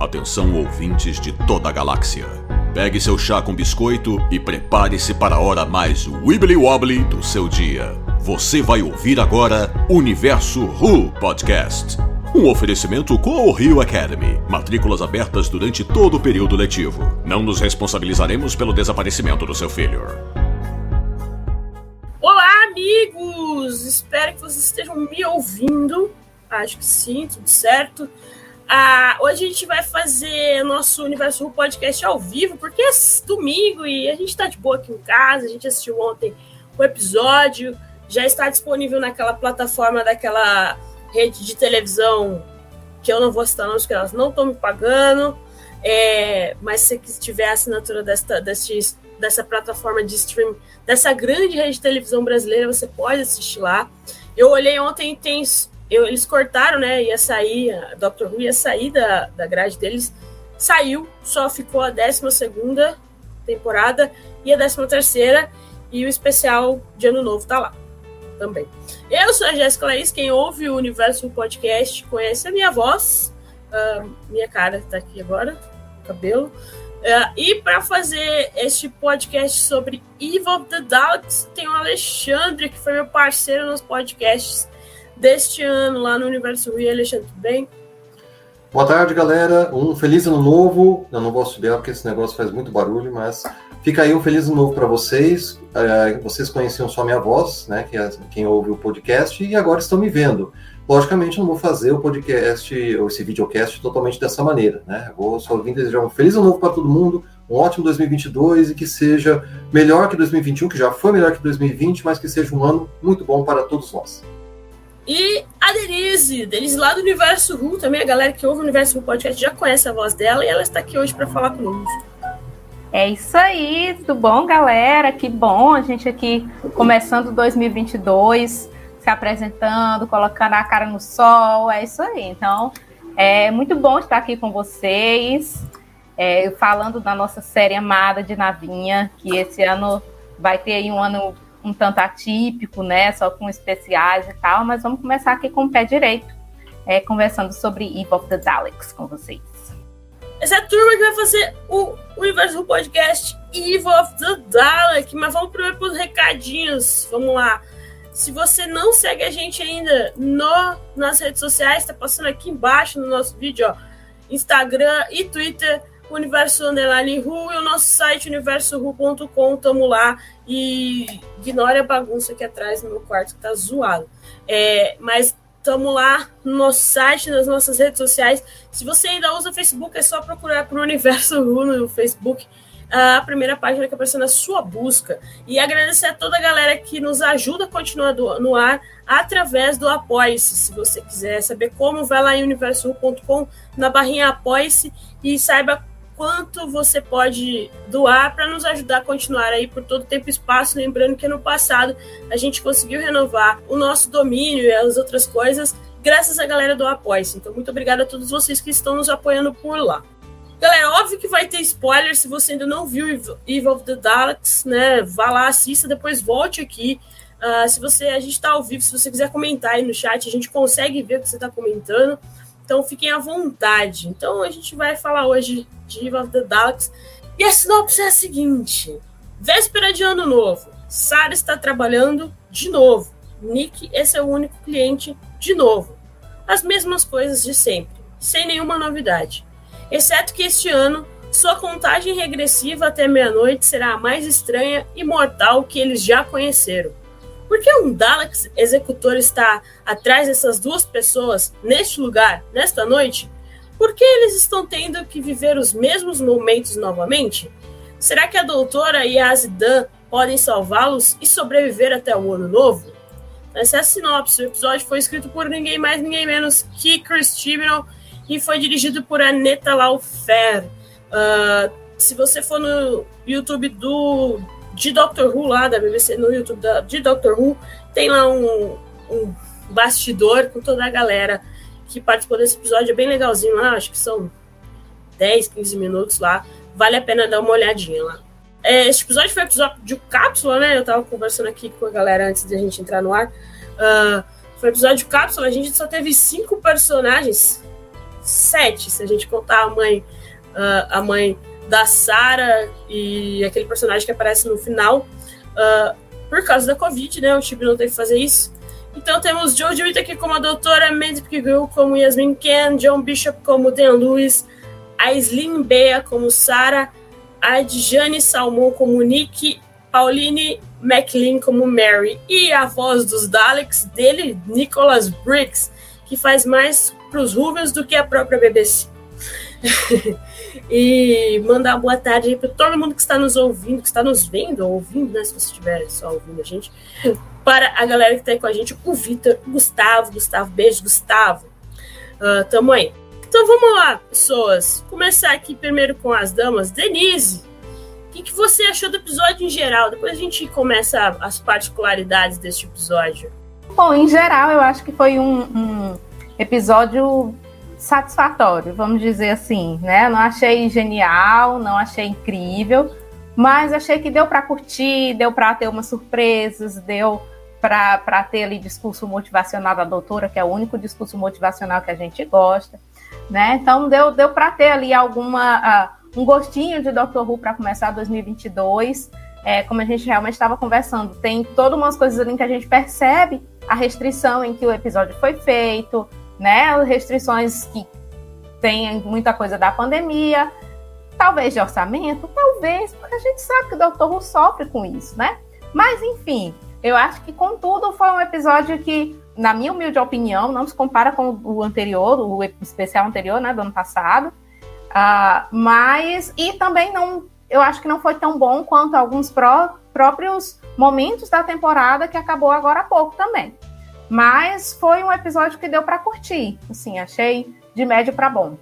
Atenção ouvintes de toda a galáxia. Pegue seu chá com biscoito e prepare-se para a hora mais wibbly wobbly do seu dia. Você vai ouvir agora Universo Who Podcast. Um oferecimento com o Rio Academy. Matrículas abertas durante todo o período letivo. Não nos responsabilizaremos pelo desaparecimento do seu filho. Olá, amigos! Espero que vocês estejam me ouvindo. Acho que sim, tudo certo. Ah, hoje a gente vai fazer nosso Universo Podcast ao vivo, porque é domingo e a gente tá de boa aqui em casa. A gente assistiu ontem o episódio, já está disponível naquela plataforma daquela rede de televisão que eu não vou citar nomes, porque elas não estão me pagando. É, mas se você tiver a assinatura desta, dessa plataforma de stream, dessa grande rede de televisão brasileira, você pode assistir lá. Eu olhei ontem e tem eu, eles cortaram, né? Ia sair, a Dr. Who ia sair da, da grade deles. Saiu, só ficou a 12 temporada e a 13 terceira e o especial de Ano Novo tá lá também. Eu sou a Jéssica Laís, quem ouve o Universo Podcast conhece a minha voz, uh, minha cara tá aqui agora, cabelo. Uh, e para fazer este podcast sobre Eve of the Daleks, tem o Alexandre, que foi meu parceiro nos podcasts deste ano lá no Universo Rio. Alexandre, tudo bem? Boa tarde, galera. Um feliz ano novo. Eu não vou subir porque esse negócio faz muito barulho, mas fica aí um feliz ano novo para vocês. Uh, vocês conheciam só minha voz, né? Que é quem ouve o podcast, e agora estão me vendo. Logicamente, eu não vou fazer o podcast ou esse videocast totalmente dessa maneira, né? Vou só vir desejar um feliz ano novo para todo mundo, um ótimo 2022 e que seja melhor que 2021, que já foi melhor que 2020, mas que seja um ano muito bom para todos nós. E a Denise, Denise lá do Universo Ru, também a galera que ouve o Universo Ru Podcast já conhece a voz dela e ela está aqui hoje para falar conosco. É isso aí, tudo bom, galera? Que bom a gente aqui começando 2022, se apresentando, colocando a cara no sol, é isso aí. Então, é muito bom estar aqui com vocês, é, falando da nossa série amada de Navinha, que esse ano vai ter aí um ano um tanto atípico, né? Só com especiais e tal, mas vamos começar aqui com o pé direito, é, conversando sobre Eve of the Daleks com vocês. Essa é a turma que vai fazer o Universo Podcast Eve of the Dalek, mas vamos primeiro para os recadinhos. Vamos lá. Se você não segue a gente ainda no, nas redes sociais, está passando aqui embaixo no nosso vídeo, ó, Instagram e Twitter Universo Underline Ru e o nosso site universoru.com, tamo lá e ignore a bagunça aqui atrás no meu quarto que tá zoado. É, mas tamo lá no nosso site, nas nossas redes sociais. Se você ainda usa Facebook, é só procurar por Universo Ru no Facebook a primeira página que apareceu na sua busca. E agradecer a toda a galera que nos ajuda a continuar no ar através do Apoie-se. Se você quiser saber como, vai lá em universo.com, na barrinha Apoie-se e saiba quanto você pode doar para nos ajudar a continuar aí por todo tempo e espaço. Lembrando que no passado a gente conseguiu renovar o nosso domínio e as outras coisas graças à galera do Apoia-se. Então, muito obrigado a todos vocês que estão nos apoiando por lá. Galera, óbvio que vai ter spoiler se você ainda não viu Evil of the Daleks, né? Vá lá, assista, depois volte aqui. Uh, se você, a gente está ao vivo, se você quiser comentar aí no chat, a gente consegue ver o que você está comentando. Então fiquem à vontade. Então a gente vai falar hoje de Eve of the Daleks. E a sinopse é a seguinte: véspera de ano novo. Sarah está trabalhando de novo. Nick, é o único cliente de novo. As mesmas coisas de sempre, sem nenhuma novidade. Exceto que este ano, sua contagem regressiva até meia-noite será a mais estranha e mortal que eles já conheceram. Por que um Dalek executor está atrás dessas duas pessoas neste lugar, nesta noite? Por que eles estão tendo que viver os mesmos momentos novamente? Será que a doutora e a Azidan podem salvá-los e sobreviver até o ano novo? Essa é a sinopse. O episódio foi escrito por ninguém mais, ninguém menos que Chris Chibnall e foi dirigido por Aneta Laufer. Uh, se você for no YouTube do de Doctor Who lá da BBC no YouTube da, de Doctor Who, tem lá um, um bastidor com toda a galera que participou desse episódio, é bem legalzinho lá, acho que são 10, 15 minutos lá, vale a pena dar uma olhadinha lá. É, esse episódio foi episódio de cápsula, né? Eu tava conversando aqui com a galera antes de a gente entrar no ar. Uh, foi episódio de cápsula, a gente só teve cinco personagens. sete, se a gente contar a mãe, uh, a mãe da Sarah e aquele personagem que aparece no final. Uh, por causa da Covid, né? O Chip não teve que fazer isso. Então temos DeWitt aqui como a doutora, Mandy Pigou como Yasmin Ken, John Bishop como Dan Lewis, a Slim Bea como Sarah, a Djane Salmon como Nick, Pauline McLean como Mary e a voz dos Daleks dele, Nicholas Briggs, que faz mais pros Rubens do que a própria BBC. e mandar boa tarde para todo mundo que está nos ouvindo, que está nos vendo, ou ouvindo, né? Se você estiver só ouvindo a gente. Para a galera que está aí com a gente, o Vitor, o Gustavo, Gustavo, beijo, Gustavo. Uh, tamo aí. Então vamos lá, pessoas. Começar aqui primeiro com as damas. Denise, o que, que você achou do episódio em geral? Depois a gente começa as particularidades deste episódio. Bom, em geral, eu acho que foi um, um episódio satisfatório, vamos dizer assim, né? Não achei genial, não achei incrível, mas achei que deu para curtir, deu para ter umas surpresas, deu para ter ali discurso motivacional da doutora, que é o único discurso motivacional que a gente gosta, né? Então deu, deu para ter ali alguma uh, um gostinho de Dr. Who para começar 2022. É, como a gente realmente estava conversando, tem todas umas coisas ali que a gente percebe a restrição em que o episódio foi feito, né? Restrições que tem muita coisa da pandemia, talvez de orçamento, talvez, porque a gente sabe que o Dr. Who sofre com isso, né? Mas, enfim, eu acho que, contudo, foi um episódio que, na minha humilde opinião, não se compara com o anterior, o especial anterior, né, do ano passado. Uh, mas, e também não, eu acho que não foi tão bom quanto alguns pró próprios momentos da temporada que acabou agora há pouco também. Mas foi um episódio que deu para curtir. Assim, achei de médio para bom.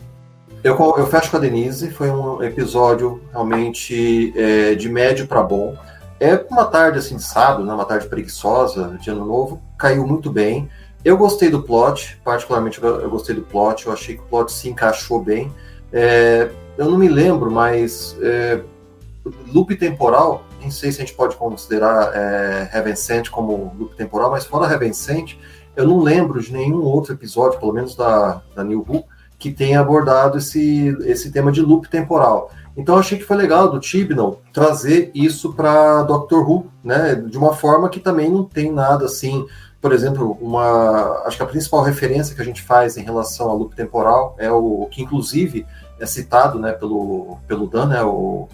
Eu, eu fecho com a Denise, foi um episódio realmente é, de médio para bom. É uma tarde assim sábado, né, uma tarde preguiçosa de ano novo, caiu muito bem. Eu gostei do plot, particularmente eu gostei do plot, eu achei que o plot se encaixou bem. É, eu não me lembro, mas é, loop temporal nem sei se a gente pode considerar é, Heaven Sent como loop temporal, mas fora Heaven Sent, eu não lembro de nenhum outro episódio, pelo menos da, da New Who, que tenha abordado esse, esse tema de loop temporal. Então achei que foi legal do Tibnall trazer isso para Doctor Who, né? De uma forma que também não tem nada assim. Por exemplo, uma acho que a principal referência que a gente faz em relação ao loop temporal é o que inclusive é citado, né, pelo pelo Dan, né, o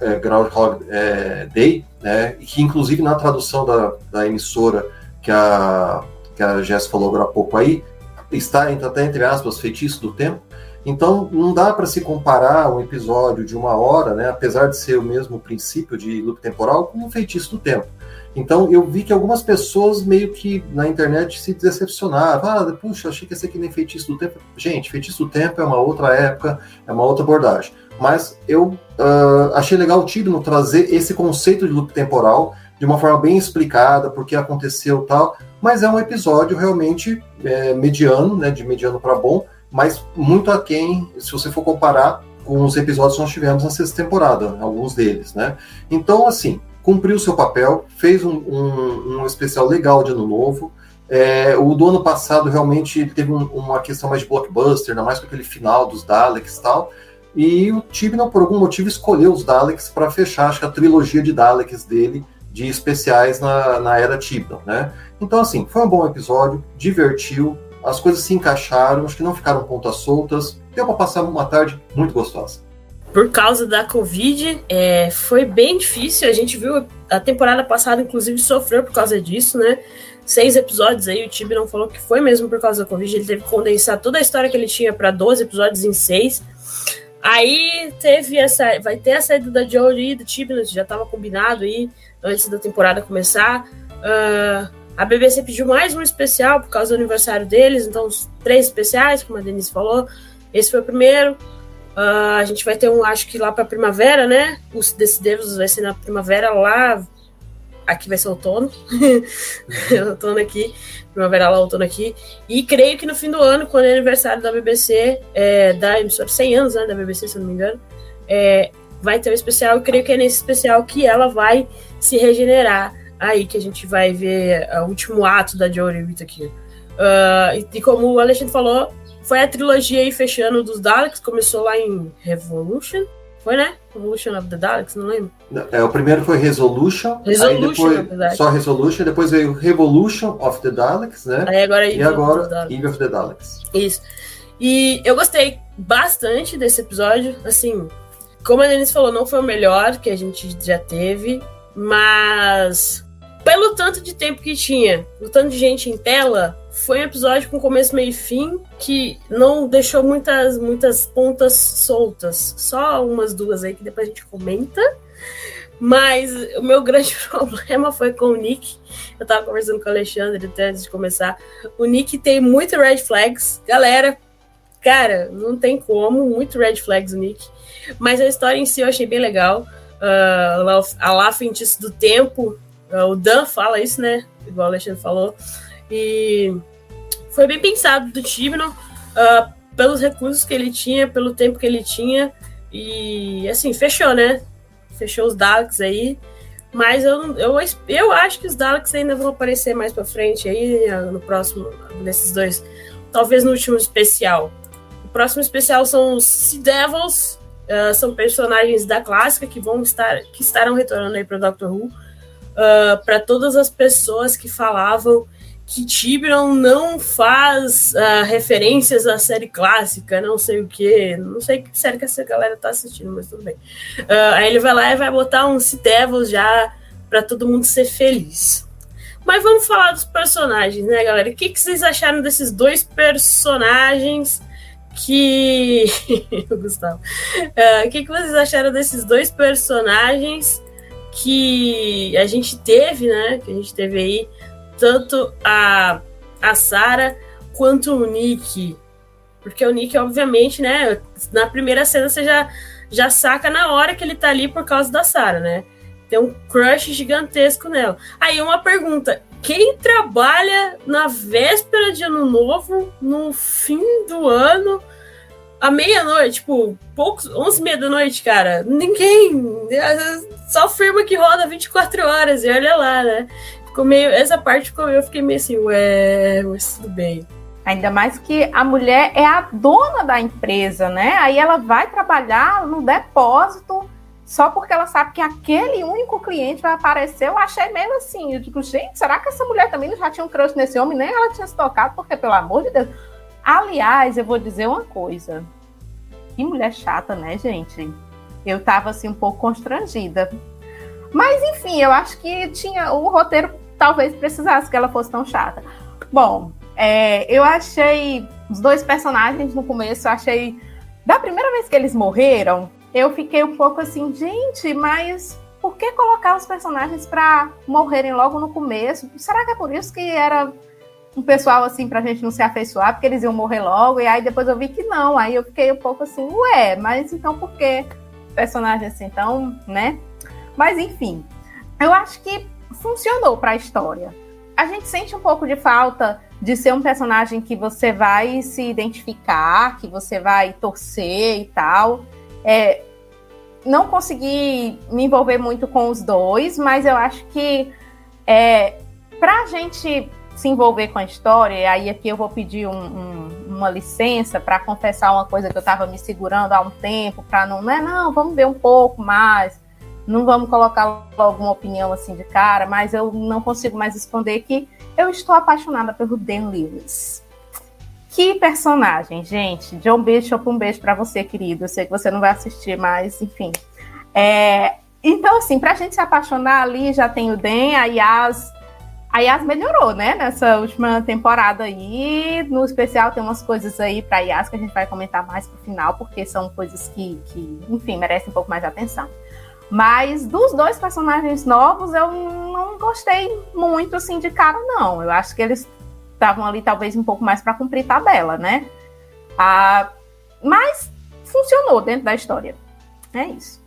é, Groundhog é, Day, né, que inclusive na tradução da, da emissora que a, que a Jess falou agora há pouco aí, está até entre aspas feitiço do tempo. Então não dá para se comparar um episódio de uma hora, né, apesar de ser o mesmo princípio de loop temporal, com um feitiço do tempo. Então eu vi que algumas pessoas meio que na internet se decepcionavam. Ah, puxa, achei que ia ser que nem feitiço do tempo. Gente, feitiço do tempo é uma outra época, é uma outra abordagem mas eu uh, achei legal o Tibno trazer esse conceito de loop temporal de uma forma bem explicada, porque aconteceu tal, mas é um episódio realmente é, mediano, né, de mediano para bom, mas muito aquém, se você for comparar com os episódios que nós tivemos na sexta temporada, alguns deles, né? Então, assim, cumpriu seu papel, fez um, um, um especial legal de ano novo, é, o do ano passado realmente teve um, uma questão mais de blockbuster, ainda mais com aquele final dos Daleks e tal, e o Tibnall, por algum motivo, escolheu os Daleks para fechar, acho que a trilogia de Daleks dele, de especiais na, na era Tibnall, né? Então, assim, foi um bom episódio, divertiu, as coisas se encaixaram, acho que não ficaram pontas soltas, deu para passar uma tarde muito gostosa. Por causa da Covid, é, foi bem difícil. A gente viu a temporada passada, inclusive, sofreu por causa disso, né? Seis episódios aí, o Tibi não falou que foi mesmo por causa da Covid. Ele teve que condensar toda a história que ele tinha para 12 episódios em seis. Aí teve essa. Vai ter a saída da Jolie e do Tibnall, já estava combinado aí antes da temporada começar. Uh, a BBC pediu mais um especial por causa do aniversário deles, então três especiais, como a Denise falou. Esse foi o primeiro. Uh, a gente vai ter um, acho que lá para primavera, né? Os desse Devils vai ser na primavera lá aqui vai ser outono. outono aqui, primavera lá, outono aqui. E creio que no fim do ano, quando é aniversário da BBC, é, da emissora 100 anos, né, da BBC, se eu não me engano, é, vai ter um especial. Eu creio que é nesse especial que ela vai se regenerar. Aí que a gente vai ver o último ato da Jory Whittaker. Uh, e, e como o Alexandre falou, foi a trilogia aí fechando dos Daleks, começou lá em Revolution. Foi, né? Revolution of the Daleks, não lembro. É, o primeiro foi Resolution. Resolution, aí depois, só Resolution, depois veio Revolution of the Daleks, né? Aí agora e agora Eve of the Daleks. Isso. E eu gostei bastante desse episódio. Assim, como a Denise falou, não foi o melhor que a gente já teve, mas pelo tanto de tempo que tinha, o tanto de gente em tela, foi um episódio com começo, meio e fim que não deixou muitas, muitas pontas soltas. Só umas duas aí que depois a gente comenta. Mas o meu grande problema foi com o Nick. Eu tava conversando com o Alexandre até antes de começar. O Nick tem muito red flags. Galera, cara, não tem como. Muito red flags o Nick. Mas a história em si eu achei bem legal. Uh, a Feitiço do Tempo. O Dan fala isso, né? Igual o Alexandre falou. E foi bem pensado do Tibnon, uh, pelos recursos que ele tinha, pelo tempo que ele tinha. E assim, fechou, né? Fechou os Daleks aí. Mas eu, eu, eu acho que os Daleks ainda vão aparecer mais pra frente aí, no próximo, nesses dois. Talvez no último especial. O próximo especial são os Sea Devils, uh, são personagens da clássica que vão estar, que estarão retornando aí para Doctor Who. Uh, para todas as pessoas que falavam que Tiburon não faz uh, referências à série clássica, não sei o que, não sei que série que essa galera tá assistindo, mas tudo bem. Uh, aí ele vai lá e vai botar um Devils já para todo mundo ser feliz. Mas vamos falar dos personagens, né, galera? O que, que vocês acharam desses dois personagens que. Gustavo. Uh, o que, que vocês acharam desses dois personagens que a gente teve, né? Que a gente teve aí tanto a, a Sarah quanto o Nick. Porque o Nick, obviamente, né? Na primeira cena você já, já saca na hora que ele tá ali por causa da Sarah, né? Tem um crush gigantesco nela. Aí uma pergunta: quem trabalha na véspera de ano novo, no fim do ano, à meia-noite, tipo, poucos, 11 meia da noite, cara? Ninguém. Só firma que roda 24 horas e olha lá, né? ficou meio. Essa parte eu fiquei meio assim, ué, mas tudo bem. Ainda mais que a mulher é a dona da empresa, né? Aí ela vai trabalhar no depósito só porque ela sabe que aquele único cliente vai aparecer. Eu achei meio assim. Eu digo, gente, será que essa mulher também já tinha um crush nesse homem? Nem ela tinha se tocado, porque, pelo amor de Deus. Aliás, eu vou dizer uma coisa. Que mulher chata, né, gente? Eu tava assim um pouco constrangida. Mas enfim, eu acho que tinha o roteiro talvez precisasse que ela fosse tão chata. Bom, é, eu achei os dois personagens no começo, eu achei. Da primeira vez que eles morreram, eu fiquei um pouco assim, gente, mas por que colocar os personagens para morrerem logo no começo? Será que é por isso que era um pessoal assim pra gente não se afeiçoar, porque eles iam morrer logo? E aí depois eu vi que não, aí eu fiquei um pouco assim, ué, mas então por que personagem assim tão, né? Mas enfim, eu acho que funcionou para a história. A gente sente um pouco de falta de ser um personagem que você vai se identificar, que você vai torcer e tal. É, não consegui me envolver muito com os dois, mas eu acho que é, para a gente se envolver com a história, e aí aqui eu vou pedir um, um, uma licença para confessar uma coisa que eu estava me segurando há um tempo, para não, não é, não, vamos ver um pouco mais não vamos colocar alguma opinião assim de cara, mas eu não consigo mais esconder que eu estou apaixonada pelo Dan Lewis. Que personagem, gente. John Bishop, um beijo para você, querido. Eu sei que você não vai assistir, mas enfim. É, então, assim, pra gente se apaixonar ali, já tem o Dan, a Yas. A Yas melhorou, né, nessa última temporada aí. No especial tem umas coisas aí pra Yas que a gente vai comentar mais pro final, porque são coisas que, que enfim, merecem um pouco mais de atenção. Mas dos dois personagens novos, eu não gostei muito assim de cara, não. Eu acho que eles estavam ali talvez um pouco mais para cumprir tabela, né? Ah, mas funcionou dentro da história. É isso.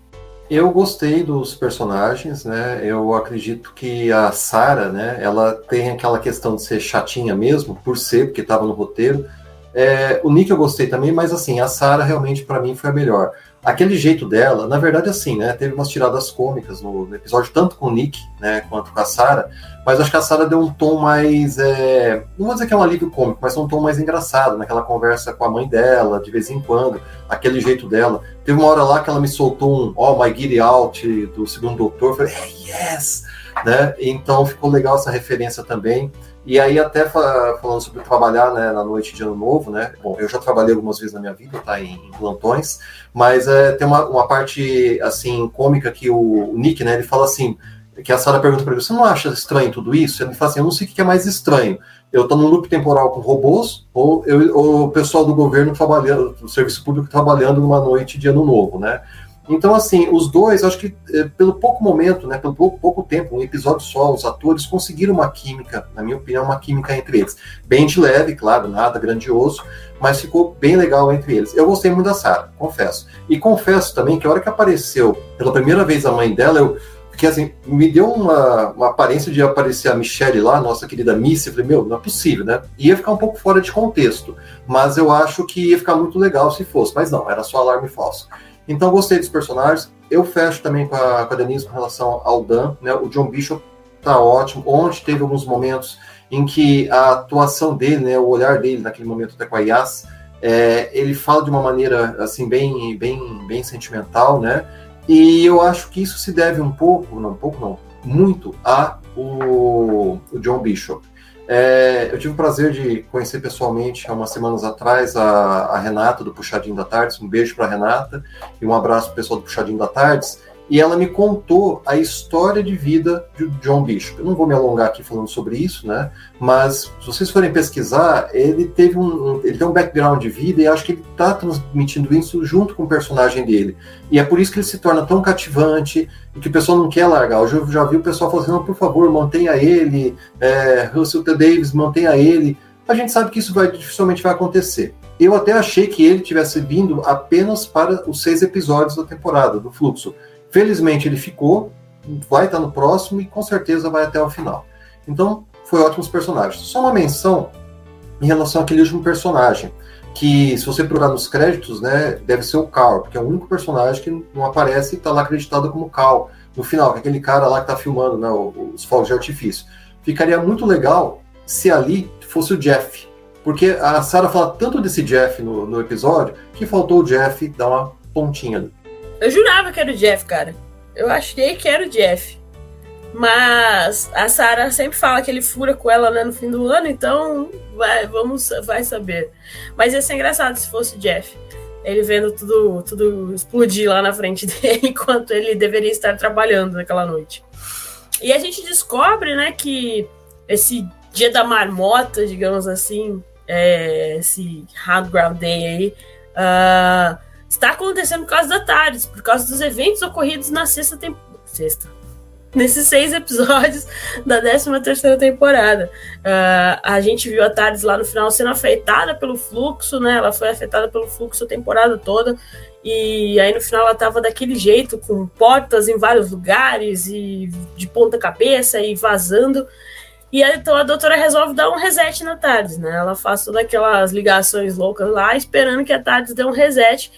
Eu gostei dos personagens, né? Eu acredito que a Sarah, né? Ela tem aquela questão de ser chatinha mesmo, por ser, porque estava no roteiro. É, o Nick eu gostei também, mas assim, a Sarah realmente para mim foi a melhor. Aquele jeito dela, na verdade, assim, né? Teve umas tiradas cômicas no, episódio, tanto com o Nick, né, quanto com a Sarah, mas acho que a Sarah deu um tom mais. É, não vou dizer que é um alívio cômico, mas um tom mais engraçado, naquela conversa com a mãe dela, de vez em quando, aquele jeito dela. Teve uma hora lá que ela me soltou um Oh my get out do segundo doutor, falei, yes! Né? Então ficou legal essa referência também. E aí, até falando sobre trabalhar né, na noite de ano novo, né? Bom, eu já trabalhei algumas vezes na minha vida, tá? Em, em plantões, mas é, tem uma, uma parte assim cômica que o, o Nick, né? Ele fala assim: que a Sara pergunta para ele: você não acha estranho tudo isso? Ele fala assim: eu não sei o que é mais estranho. Eu estou num loop temporal com robôs ou, eu, ou o pessoal do governo trabalhando, do serviço público trabalhando numa noite de ano novo, né? Então, assim, os dois, acho que eh, pelo pouco momento, né, pelo pouco, pouco, tempo, um episódio só, os atores conseguiram uma química, na minha opinião, uma química entre eles. Bem de leve, claro, nada grandioso, mas ficou bem legal entre eles. Eu gostei muito da Sarah, confesso. E confesso também que a hora que apareceu pela primeira vez a mãe dela, eu fiquei assim, me deu uma, uma aparência de aparecer a Michelle lá, nossa querida Missy, eu falei, meu, não é possível, né? Ia ficar um pouco fora de contexto, mas eu acho que ia ficar muito legal se fosse, mas não, era só alarme falso. Então, gostei dos personagens. Eu fecho também com a, com a Denise com relação ao Dan. Né? O John Bishop tá ótimo. Ontem teve alguns momentos em que a atuação dele, né, o olhar dele naquele momento até com a Yas, é, ele fala de uma maneira assim bem, bem, bem sentimental, né? E eu acho que isso se deve um pouco, não um pouco não, muito a o, o John Bishop. É, eu tive o prazer de conhecer pessoalmente há umas semanas atrás a, a Renata do Puxadinho da Tardes. Um beijo para Renata e um abraço para o pessoal do Puxadinho da Tardes e ela me contou a história de vida de John Bishop. Eu não vou me alongar aqui falando sobre isso, né? Mas se vocês forem pesquisar, ele teve um, ele tem um background de vida e acho que ele está transmitindo isso junto com o personagem dele. E é por isso que ele se torna tão cativante e que o pessoal não quer largar. Eu já, vi o pessoal falando assim, por favor, mantenha ele, é, Russell T. Davis, mantenha ele. A gente sabe que isso vai, dificilmente vai acontecer. Eu até achei que ele tivesse vindo apenas para os seis episódios da temporada, do Fluxo. Felizmente ele ficou, vai estar no próximo e com certeza vai até o final. Então, foi ótimos personagens. Só uma menção em relação àquele último personagem, que se você procurar nos créditos, né, deve ser o Carl, porque é o único personagem que não aparece e está lá acreditado como Carl no final, que é aquele cara lá que está filmando né, os fogos de artifício. Ficaria muito legal se ali fosse o Jeff, porque a Sarah fala tanto desse Jeff no, no episódio que faltou o Jeff dar uma pontinha ali. Eu jurava que era o Jeff, cara. Eu achei que era o Jeff. Mas a Sarah sempre fala que ele fura com ela né, no fim do ano, então vai, vamos, vai saber. Mas ia ser engraçado se fosse o Jeff. Ele vendo tudo, tudo explodir lá na frente dele enquanto ele deveria estar trabalhando naquela noite. E a gente descobre, né, que esse dia da marmota, digamos assim, é, esse Hard Ground Day aí, uh, está acontecendo por causa da TARDIS, por causa dos eventos ocorridos na sexta temporada. Sexta. Nesses seis episódios da 13 terceira temporada. Uh, a gente viu a TARDIS lá no final sendo afetada pelo fluxo, né? Ela foi afetada pelo fluxo a temporada toda. E aí no final ela tava daquele jeito, com portas em vários lugares e de ponta cabeça e vazando. E aí, então a doutora resolve dar um reset na TARDIS, né? Ela faz todas aquelas ligações loucas lá, esperando que a TARDIS dê um reset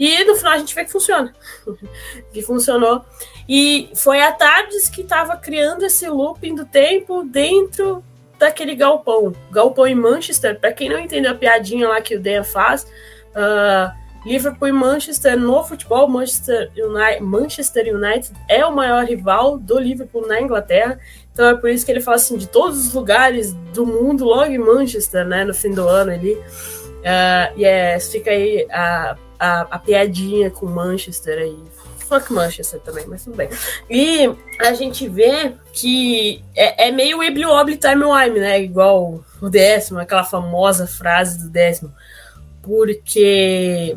e no final a gente vê que funciona. que funcionou. E foi a Tardes que estava criando esse looping do tempo dentro daquele galpão. Galpão em Manchester, para quem não entendeu a piadinha lá que o Deia faz, uh, Liverpool e Manchester no futebol, Manchester United, Manchester United é o maior rival do Liverpool na Inglaterra. Então é por isso que ele fala assim, de todos os lugares do mundo, logo em Manchester, né, no fim do ano ali. Uh, e é, fica aí a a, a piadinha com Manchester aí. Fuck Manchester também, mas tudo bem. E a gente vê que é, é meio Weebly Wobbly Time Wime, né? Igual o décimo, aquela famosa frase do décimo. Porque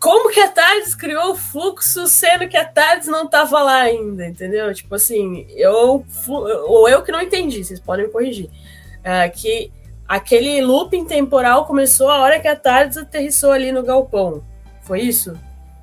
como que a Tardes criou o fluxo sendo que a Tardes não tava lá ainda, entendeu? Tipo assim, eu ou eu que não entendi, vocês podem me corrigir. É, que aquele looping temporal começou a hora que a Tardes aterrissou ali no galpão. Foi isso?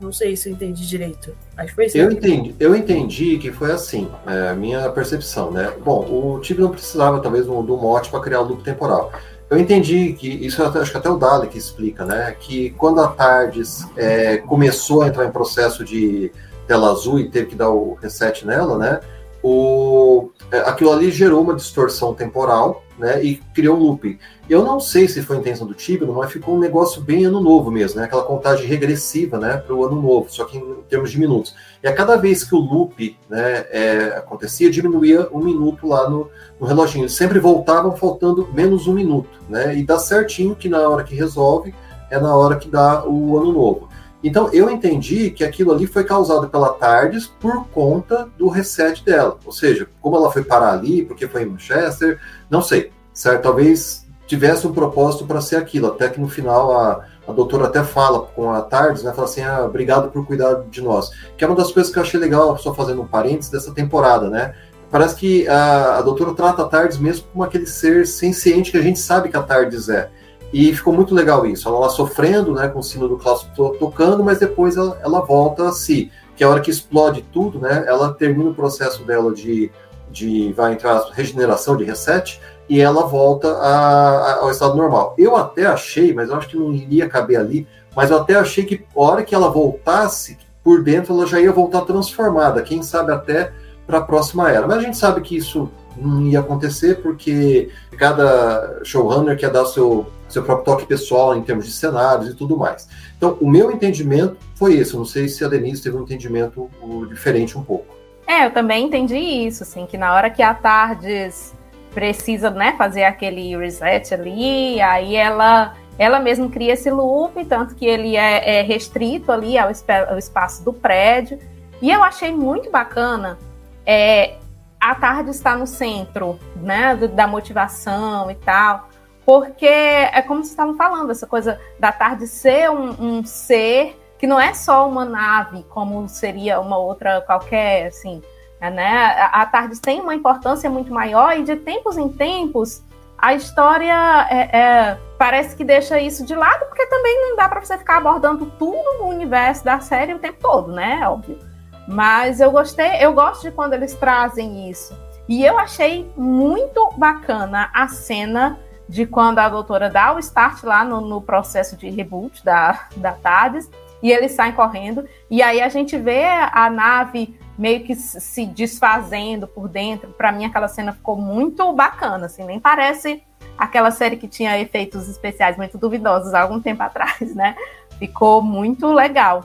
Não sei se eu entendi direito. Acho que foi isso. Eu entendi, eu entendi que foi assim, é, a minha percepção, né? Bom, o time não precisava, talvez, do, do mote para criar o loop temporal. eu entendi que isso acho que até o que explica, né? Que quando a Tardes é, começou a entrar em processo de tela azul e teve que dar o reset nela, né? O, é, aquilo ali gerou uma distorção temporal, né? E criou um looping. Eu não sei se foi a intenção do Tibno, mas ficou um negócio bem ano novo mesmo, né? Aquela contagem regressiva, né? Para o ano novo, só que em termos de minutos. E a cada vez que o loop né, é, acontecia, diminuía um minuto lá no, no reloginho. Sempre voltavam faltando menos um minuto, né? E dá certinho que na hora que resolve é na hora que dá o ano novo. Então eu entendi que aquilo ali foi causado pela Tardes por conta do reset dela. Ou seja, como ela foi parar ali, porque foi em Manchester, não sei. Certo? Talvez tivesse um propósito para ser aquilo, até que no final a, a doutora até fala com a Tardes, né? Fala assim, ah, obrigado por cuidar de nós. Que é uma das coisas que eu achei legal, só fazendo um parênteses, dessa temporada, né? Parece que a, a doutora trata a Tardes mesmo como aquele ser senciente que a gente sabe que a Tardes é. E ficou muito legal isso. Ela lá sofrendo, né, com o sino do clássico tocando, mas depois ela, ela volta a si. Que é a hora que explode tudo, né, ela termina o processo dela de, de vai entrar regeneração, de reset, e ela volta a, a, ao estado normal. Eu até achei, mas eu acho que não iria caber ali, mas eu até achei que a hora que ela voltasse, por dentro ela já ia voltar transformada, quem sabe até para a próxima era. Mas a gente sabe que isso não ia acontecer porque cada showrunner quer dar seu, seu próprio toque pessoal em termos de cenários e tudo mais. Então, o meu entendimento foi esse. Eu não sei se a Denise teve um entendimento diferente um pouco. É, eu também entendi isso, assim, que na hora que a Tardes precisa, né, fazer aquele reset ali, aí ela ela mesma cria esse loop, tanto que ele é, é restrito ali ao, ao, espaço do prédio. E eu achei muito bacana é, a tarde estar no centro, né, da motivação e tal, porque é como vocês estavam falando, essa coisa da tarde ser um, um ser que não é só uma nave, como seria uma outra qualquer, assim, é, né? A Tardes tem uma importância muito maior e de tempos em tempos a história é, é, parece que deixa isso de lado, porque também não dá para você ficar abordando tudo no universo da série o tempo todo, né? Óbvio. Mas eu gostei, eu gosto de quando eles trazem isso. E eu achei muito bacana a cena de quando a doutora dá o start lá no, no processo de reboot da, da TARDIS e eles saem correndo. E aí a gente vê a nave meio que se desfazendo por dentro. Para mim, aquela cena ficou muito bacana, assim, nem parece aquela série que tinha efeitos especiais muito duvidosos há algum tempo atrás, né? Ficou muito legal.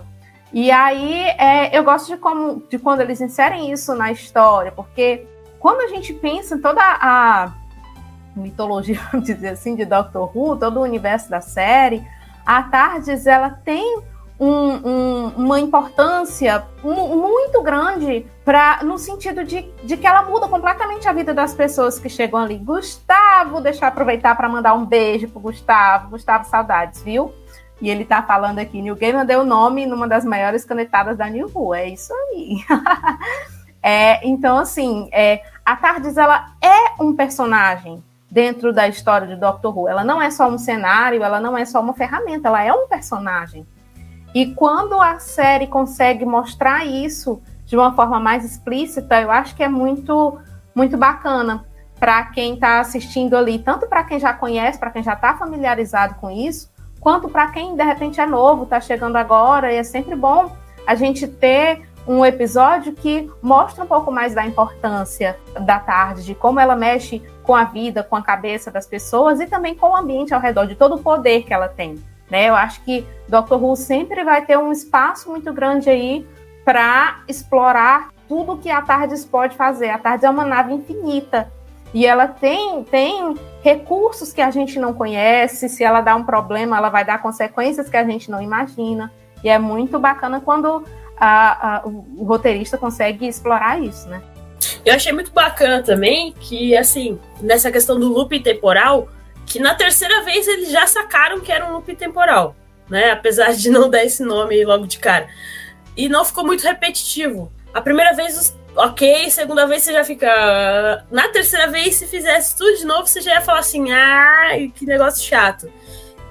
E aí é, eu gosto de, como, de quando eles inserem isso na história, porque quando a gente pensa em toda a mitologia, vamos dizer assim, de Doctor Who, todo o universo da série, a Tardes ela tem um, um, uma importância muito grande para no sentido de, de que ela muda completamente a vida das pessoas que chegam ali. Gustavo, deixa eu aproveitar para mandar um beijo pro Gustavo. Gustavo, saudades, viu? E ele tá falando aqui, New Gamer deu nome numa das maiores canetadas da New Who. É isso aí. é, então, assim, é, a Tardes, ela é um personagem dentro da história de Doctor Who. Ela não é só um cenário, ela não é só uma ferramenta, ela é um personagem. E quando a série consegue mostrar isso de uma forma mais explícita, eu acho que é muito, muito bacana para quem está assistindo ali, tanto para quem já conhece, para quem já está familiarizado com isso, quanto para quem de repente é novo, está chegando agora, e é sempre bom a gente ter um episódio que mostra um pouco mais da importância da tarde, de como ela mexe com a vida, com a cabeça das pessoas e também com o ambiente ao redor, de todo o poder que ela tem. Né? Eu acho que Doctor Who sempre vai ter um espaço muito grande aí para explorar tudo que a Tardes pode fazer. A Tardes é uma nave infinita e ela tem, tem recursos que a gente não conhece. Se ela dá um problema, ela vai dar consequências que a gente não imagina. E é muito bacana quando a, a, o roteirista consegue explorar isso, né? Eu achei muito bacana também que, assim, nessa questão do loop temporal, que na terceira vez eles já sacaram que era um loop temporal, né? Apesar de não dar esse nome logo de cara. E não ficou muito repetitivo. A primeira vez, ok, segunda vez você já fica. Na terceira vez, se fizesse tudo de novo, você já ia falar assim: ah, que negócio chato.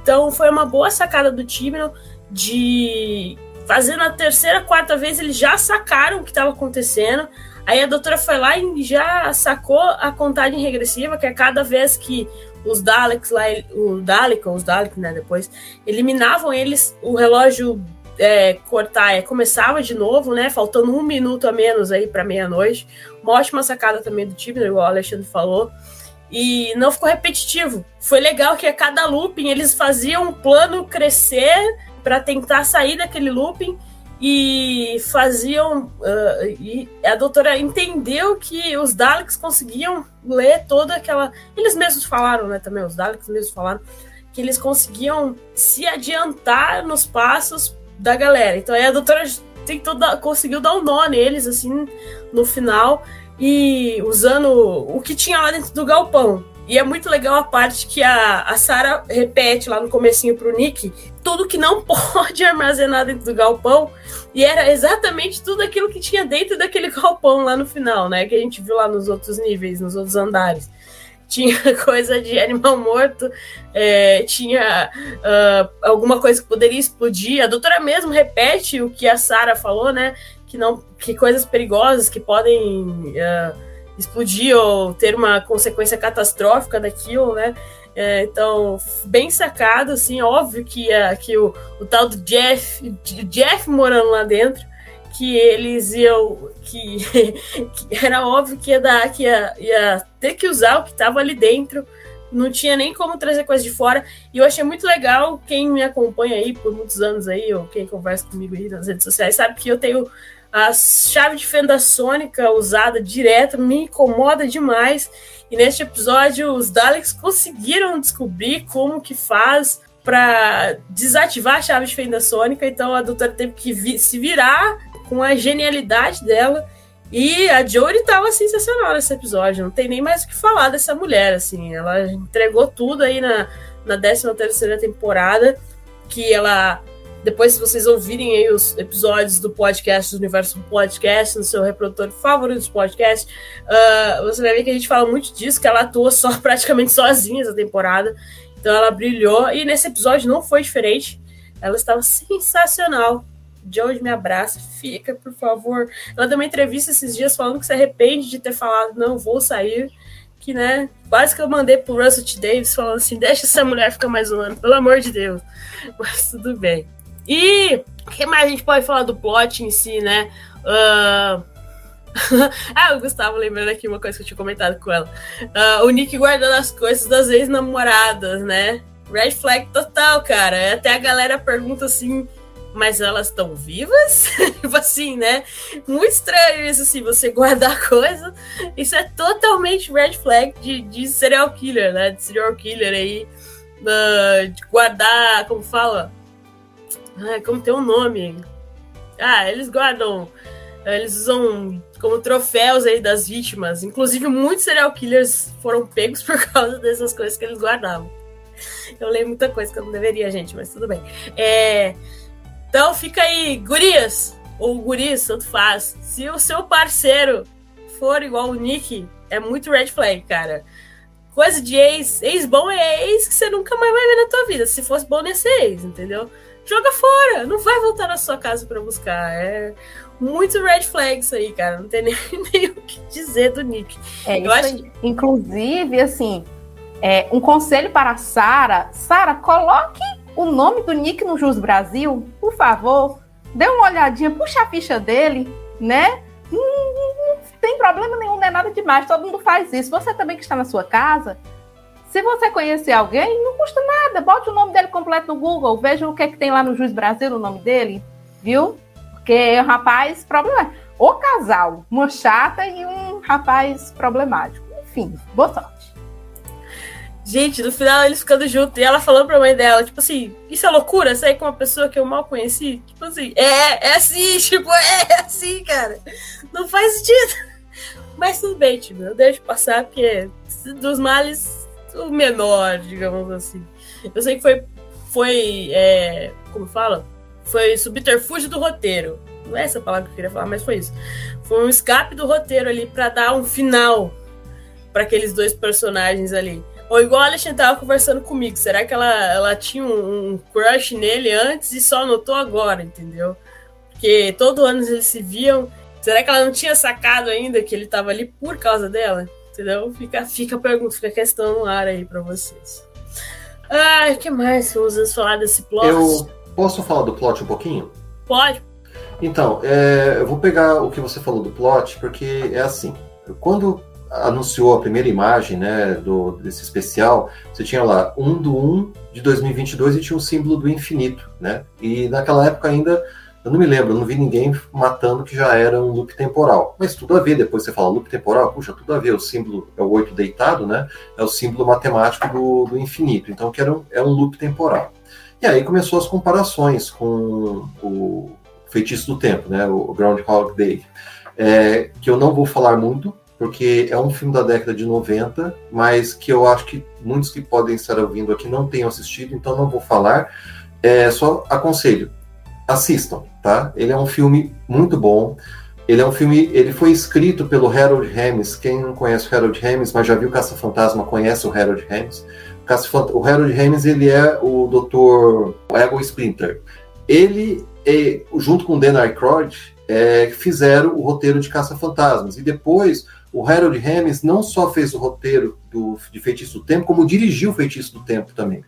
Então foi uma boa sacada do Tibno de fazer na terceira, quarta vez, eles já sacaram o que estava acontecendo. Aí a doutora foi lá e já sacou a contagem regressiva, que é cada vez que os Daleks lá, o Dalek, ou os Daleks, né, depois, eliminavam eles, o relógio é, cortar, é, começava de novo, né, faltando um minuto a menos aí para meia-noite. Uma ótima sacada também do time, igual o Alexandre falou. E não ficou repetitivo. Foi legal que a cada looping eles faziam um plano crescer para tentar sair daquele looping e faziam. Uh, e a doutora entendeu que os Daleks conseguiam ler toda aquela. Eles mesmos falaram, né? Também, os Daleks mesmos falaram que eles conseguiam se adiantar nos passos da galera. Então aí a doutora tentou dar, conseguiu dar um nó neles, assim, no final, e usando o que tinha lá dentro do galpão. E é muito legal a parte que a, a Sarah repete lá no comecinho pro Nick tudo que não pode armazenar dentro do galpão. E era exatamente tudo aquilo que tinha dentro daquele galpão lá no final, né? Que a gente viu lá nos outros níveis, nos outros andares. Tinha coisa de animal morto, é, tinha uh, alguma coisa que poderia explodir. A doutora mesmo repete o que a Sarah falou, né? Que não, que coisas perigosas que podem uh, explodir ou ter uma consequência catastrófica daquilo, né? É, então, bem sacado, assim, óbvio que, uh, que o, o tal do Jeff, Jeff morando lá dentro, que eles iam. que, que era óbvio que ia, dar, que ia, ia ter que usar o que estava ali dentro. Não tinha nem como trazer coisa de fora. E eu achei muito legal. Quem me acompanha aí por muitos anos aí, ou quem conversa comigo aí nas redes sociais, sabe que eu tenho a chave de fenda sônica usada direto me incomoda demais. E neste episódio, os Daleks conseguiram descobrir como que faz para desativar a chave de fenda sônica. Então a doutora teve que vi se virar com a genialidade dela. E a Jory estava sensacional nesse episódio. Não tem nem mais o que falar dessa mulher. Assim, ela entregou tudo aí na, na 13 terceira temporada. Que ela depois, se vocês ouvirem aí os episódios do podcast, do Universo Podcast, no seu reprodutor favorito de podcast, uh, você vai ver que a gente fala muito disso, que ela atua só praticamente sozinha essa temporada. Então ela brilhou. E nesse episódio não foi diferente. Ela estava sensacional. George me abraça, fica, por favor. Ela deu uma entrevista esses dias falando que se arrepende de ter falado, não, vou sair. Que, né, quase que eu mandei pro Russell T. Davis falando assim: deixa essa mulher ficar mais um ano, pelo amor de Deus. Mas tudo bem. E o que mais a gente pode falar do plot em si, né? Uh... ah, o Gustavo lembrando aqui uma coisa que eu tinha comentado com ela. Uh, o Nick guardando as coisas das ex-namoradas, né? Red flag total, cara. Até a galera pergunta assim, mas elas estão vivas? tipo assim, né? Muito estranho isso, assim, você guardar coisa. Isso é totalmente red flag de, de serial killer, né? De serial killer aí. Uh, de guardar, como fala? Ai, como tem um nome? Ah, eles guardam. Eles usam como troféus aí das vítimas. Inclusive, muitos serial killers foram pegos por causa dessas coisas que eles guardavam. Eu leio muita coisa que eu não deveria, gente, mas tudo bem. É... Então fica aí, gurias, ou guris, tanto faz. Se o seu parceiro for igual o Nick, é muito red flag, cara. Coisa de ex, ex bom é ex que você nunca mais vai ver na tua vida. Se fosse bom, ser ex, entendeu? joga fora, não vai voltar na sua casa para buscar. É muito red flag isso aí, cara. Não tem nem, nem o que dizer do Nick. É, Eu acho aí. Inclusive, assim, é, um conselho para a Sara. Sara, coloque o nome do Nick no Jus Brasil, por favor. Dê uma olhadinha, puxa a ficha dele, né? Não, tem problema nenhum, não é nada demais. Todo mundo faz isso. Você também que está na sua casa, se você conhecer alguém, não custa nada. Bote o nome dele completo no Google, veja o que, é que tem lá no Juiz Brasil, no nome dele, viu? Porque o rapaz, problema. O casal, uma chata e um rapaz problemático. Enfim, boa sorte. Gente, no final eles ficando juntos e ela falando pra mãe dela, tipo assim, isso é loucura? Sair com uma pessoa que eu mal conheci? Tipo assim, é, é assim, tipo, é, é assim, cara. Não faz sentido. Mas tudo bem, tipo, eu deixo passar, porque dos males o menor, digamos assim. Eu sei que foi, foi é, como fala? Foi subterfúgio do roteiro. Não é essa palavra que eu queria falar, mas foi isso. Foi um escape do roteiro ali para dar um final para aqueles dois personagens ali. Ou igual a Alexandre tava conversando comigo, será que ela, ela tinha um, um crush nele antes e só notou agora, entendeu? Porque todo ano eles se viam. Será que ela não tinha sacado ainda que ele tava ali por causa dela? Entendeu? Fica, fica a pergunta, fica a questão no ar aí pra vocês. Ah, o que mais vamos falar desse plot? Eu posso falar do plot um pouquinho? Pode. Então, é, eu vou pegar o que você falou do plot, porque é assim. Quando anunciou a primeira imagem né, do, desse especial, você tinha lá 1 do 1 de 2022 e tinha o símbolo do infinito. Né? E naquela época ainda eu não me lembro, eu não vi ninguém matando que já era um loop temporal. Mas tudo a ver, depois você fala loop temporal, puxa, tudo a ver. O símbolo é o 8 deitado, né? É o símbolo matemático do, do infinito. Então, que era um, é um loop temporal. E aí começou as comparações com o Feitiço do Tempo, né? O Groundhog Day. É, que eu não vou falar muito, porque é um filme da década de 90, mas que eu acho que muitos que podem estar ouvindo aqui não tenham assistido, então não vou falar. É, só aconselho, assistam, tá? Ele é um filme muito bom. Ele é um filme, ele foi escrito pelo Harold Ramis. Quem não conhece o Harold Ramis, mas já viu Caça Fantasma, conhece o Harold Ramis. O Harold Ramis, ele é o Dr. Ego Splinter. Ele, junto com Dan Aykroyd, é, fizeram o roteiro de Caça Fantasmas. E depois, o Harold Ramis não só fez o roteiro do, de Feitiço do Tempo, como dirigiu o Feitiço do Tempo também.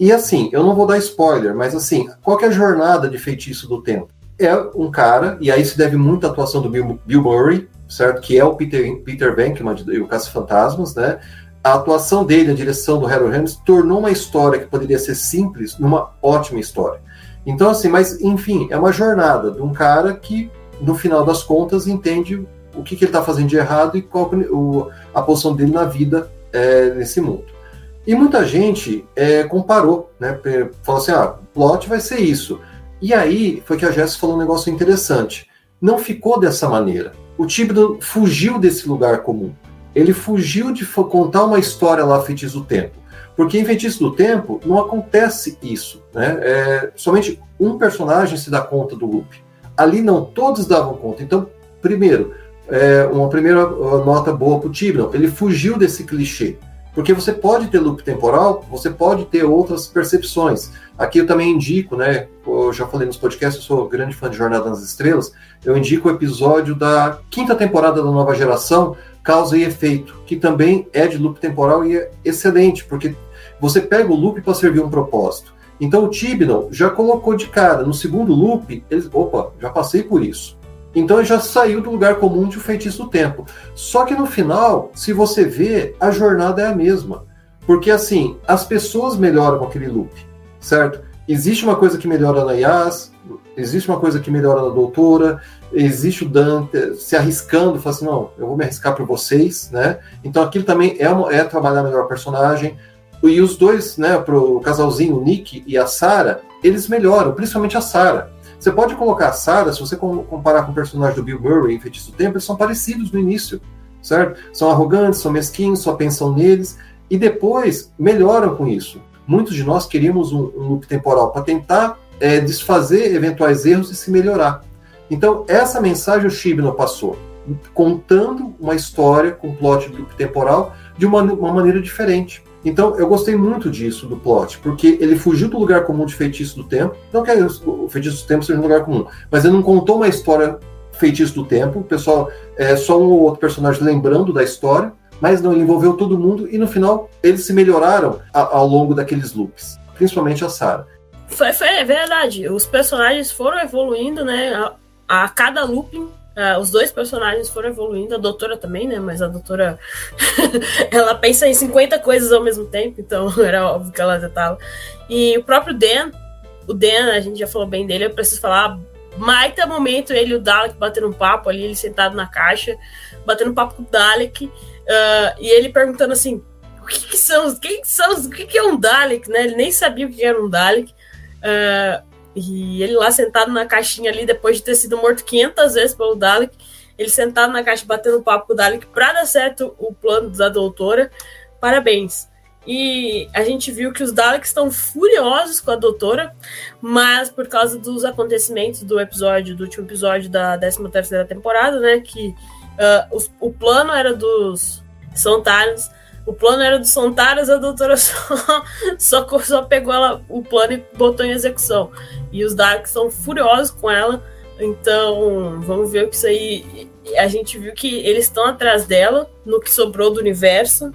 E assim, eu não vou dar spoiler, mas assim, qual é a jornada de feitiço do tempo? É um cara, e aí se deve muito à atuação do Bill, Bill Murray, certo? Que é o Peter, Peter Venkman, o Caça-Fantasmas, né? A atuação dele, a direção do Harold Ramis, tornou uma história que poderia ser simples numa ótima história. Então, assim, mas enfim, é uma jornada de um cara que, no final das contas, entende o que, que ele está fazendo de errado e qual o, a posição dele na vida é, nesse mundo. E muita gente é, comparou, né? Falou assim: ah, o plot vai ser isso. E aí foi que a Jess falou um negócio interessante. Não ficou dessa maneira. O Tíbido fugiu desse lugar comum. Ele fugiu de contar uma história lá, Feitiço do Tempo. Porque em Feitiço do Tempo não acontece isso. Né? É, somente um personagem se dá conta do loop. Ali não, todos davam conta. Então, primeiro, é, uma primeira nota boa para o Tíbido, ele fugiu desse clichê. Porque você pode ter loop temporal, você pode ter outras percepções. Aqui eu também indico, né? Eu já falei nos podcasts, eu sou grande fã de Jornada nas Estrelas. Eu indico o episódio da quinta temporada da nova geração, Causa e Efeito, que também é de loop temporal e é excelente, porque você pega o loop para servir um propósito. Então o Tibnon já colocou de cara, no segundo loop, ele, opa, já passei por isso. Então ele já saiu do lugar comum de o feitiço do tempo. Só que no final, se você vê, a jornada é a mesma. Porque assim, as pessoas melhoram com aquele loop, certo? Existe uma coisa que melhora na Yas, existe uma coisa que melhora na doutora, existe o Dante se arriscando, falando assim, não, eu vou me arriscar por vocês, né? Então aquilo também é, uma, é trabalhar melhor o personagem. E os dois, né, pro casalzinho, o Nick e a Sarah, eles melhoram, principalmente a Sarah. Você pode colocar a Sarah, se você comparar com o personagem do Bill Murray em Feitiço do Tempo, eles são parecidos no início, certo? São arrogantes, são mesquinhos, só pensam neles, e depois melhoram com isso. Muitos de nós queríamos um, um loop temporal para tentar é, desfazer eventuais erros e se melhorar. Então, essa mensagem o Shibno passou, contando uma história com plot loop temporal de uma, uma maneira diferente. Então, eu gostei muito disso, do plot, porque ele fugiu do lugar comum de Feitiço do Tempo. Não que o Feitiço do Tempo seja um lugar comum, mas ele não contou uma história Feitiço do Tempo. O pessoal, é só um ou outro personagem lembrando da história, mas não, ele envolveu todo mundo e no final eles se melhoraram ao longo daqueles loops, principalmente a Sarah. Foi, foi é verdade. Os personagens foram evoluindo, né? A, a cada looping Uh, os dois personagens foram evoluindo, a doutora também, né? Mas a doutora ela pensa em 50 coisas ao mesmo tempo, então era óbvio que ela já tava. E o próprio Dan, o Dan, a gente já falou bem dele, eu preciso falar. Maita momento, ele e o Dalek batendo um papo ali, ele sentado na caixa, batendo um papo com o Dalek, uh, e ele perguntando assim: o que, que são, quem são, o que, que é um Dalek, né? Ele nem sabia o que era um Dalek. Uh, e ele lá sentado na caixinha ali, depois de ter sido morto 500 vezes pelo Dalek, ele sentado na caixa batendo papo com o Dalek para dar certo o plano da doutora. Parabéns. E a gente viu que os Daleks estão furiosos com a doutora, mas por causa dos acontecimentos do episódio, do último episódio da 13 terceira temporada, né, que uh, os, o plano era dos Sontarans o plano era do Sontaras, a doutora só, só, só pegou ela, o plano e botou em execução. E os Darks são furiosos com ela. Então, vamos ver o que isso aí. a gente viu que eles estão atrás dela, no que sobrou do universo.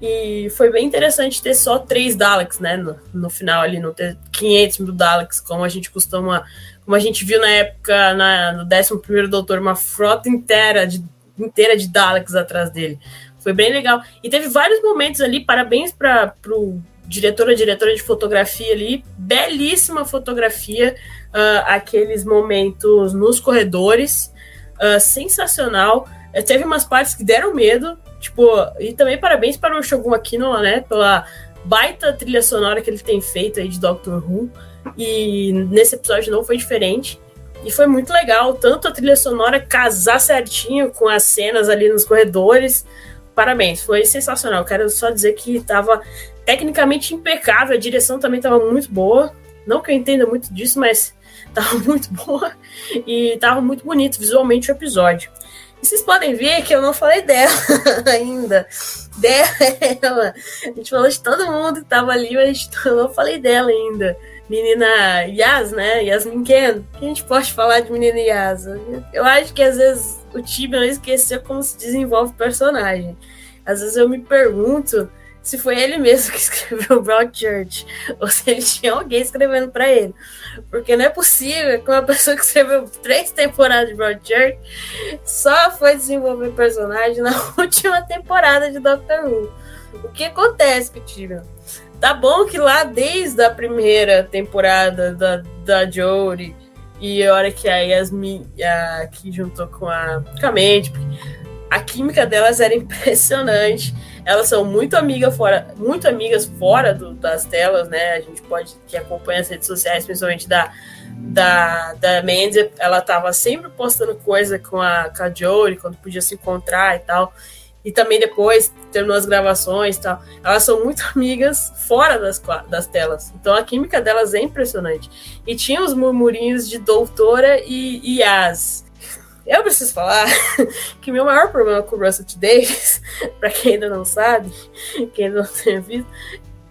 E foi bem interessante ter só três Daleks, né? No, no final ali, não ter 500 mil Daleks, como a gente costuma. Como a gente viu na época, na, no 11 Doutor, uma frota inteira de, inteira de Daleks atrás dele. Foi bem legal. E teve vários momentos ali, parabéns para o diretor, a diretora de fotografia ali, belíssima fotografia, uh, aqueles momentos nos corredores, uh, sensacional. Uh, teve umas partes que deram medo, Tipo, e também parabéns para o Shogun Aquino, né? Pela baita trilha sonora que ele tem feito aí de Doctor Who. E nesse episódio não foi diferente. E foi muito legal, tanto a trilha sonora casar certinho com as cenas ali nos corredores. Parabéns, foi sensacional. Quero só dizer que estava tecnicamente impecável, a direção também estava muito boa. Não que eu entenda muito disso, mas estava muito boa e estava muito bonito visualmente o episódio. E vocês podem ver que eu não falei dela ainda. Dela. A gente falou de todo mundo que tava ali, mas eu não falei dela ainda. Menina Yas, né? Yasmin Ken. Que a gente pode falar de menina Yas? Eu acho que às vezes o time não esqueceu como se desenvolve o personagem. Às vezes eu me pergunto se foi ele mesmo que escreveu Broadchurch ou se ele tinha alguém escrevendo para ele. Porque não é possível que uma pessoa que escreveu três temporadas de Broadchurch só foi desenvolver personagem na última temporada de Doctor Who. O que acontece, Pitinho? Tá bom que lá desde a primeira temporada da, da Jory e a hora que a Yasmin a, que juntou com a, com a Mandy, a química delas era impressionante elas são muito amigas fora, muito amigas fora do, das telas, né? A gente pode que acompanha as redes sociais, principalmente da da, da Mandy, ela tava sempre postando coisa com a, com a quando podia se encontrar e tal. E também depois terminou as gravações e tal. Elas são muito amigas fora das, das telas. Então a química delas é impressionante. E tinha os murmurinhos de Doutora e Yas. Eu preciso falar que meu maior problema com o Russell T. Davis, pra quem ainda não sabe, quem ainda não tem visto,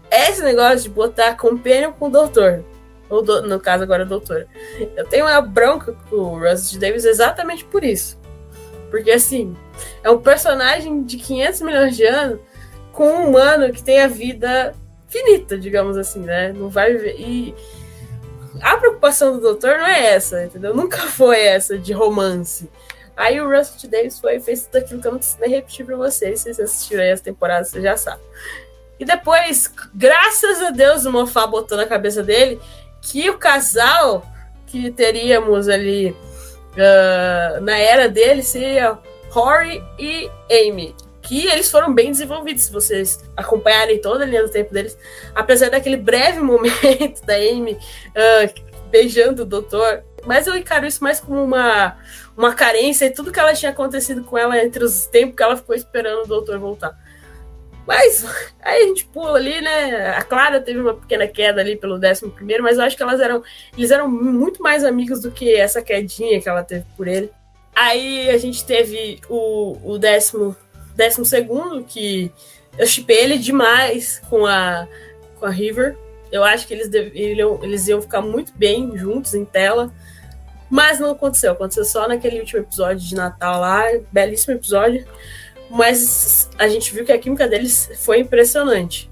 é esse negócio de botar companion com o doutor. Ou do, no caso agora, doutora. Eu tenho uma bronca com o Russell T. Davis exatamente por isso. Porque assim, é um personagem de 500 milhões de anos com um humano que tem a vida finita, digamos assim, né? Não vai viver. E a preocupação do doutor não é essa, entendeu? Nunca foi essa de romance. Aí o Russell T. Davis foi fez tudo aquilo que eu não preciso nem repetir pra vocês. Se vocês assistiram aí as temporadas, vocês já sabem. E depois, graças a Deus, o Mofá botou na cabeça dele que o casal que teríamos ali uh, na era dele seria Rory e Amy que eles foram bem desenvolvidos, se vocês acompanharem toda a linha do tempo deles. Apesar daquele breve momento da Amy uh, beijando o doutor. Mas eu encaro isso mais como uma, uma carência e tudo que ela tinha acontecido com ela entre os tempos que ela ficou esperando o doutor voltar. Mas aí a gente pula ali, né? A Clara teve uma pequena queda ali pelo décimo primeiro, mas eu acho que elas eram. Eles eram muito mais amigos do que essa quedinha que ela teve por ele. Aí a gente teve o, o décimo décimo segundo, que eu chipei ele demais com a, com a River. Eu acho que eles, eles iam ficar muito bem juntos em tela. Mas não aconteceu. Aconteceu só naquele último episódio de Natal lá. Belíssimo episódio. Mas a gente viu que a química deles foi impressionante.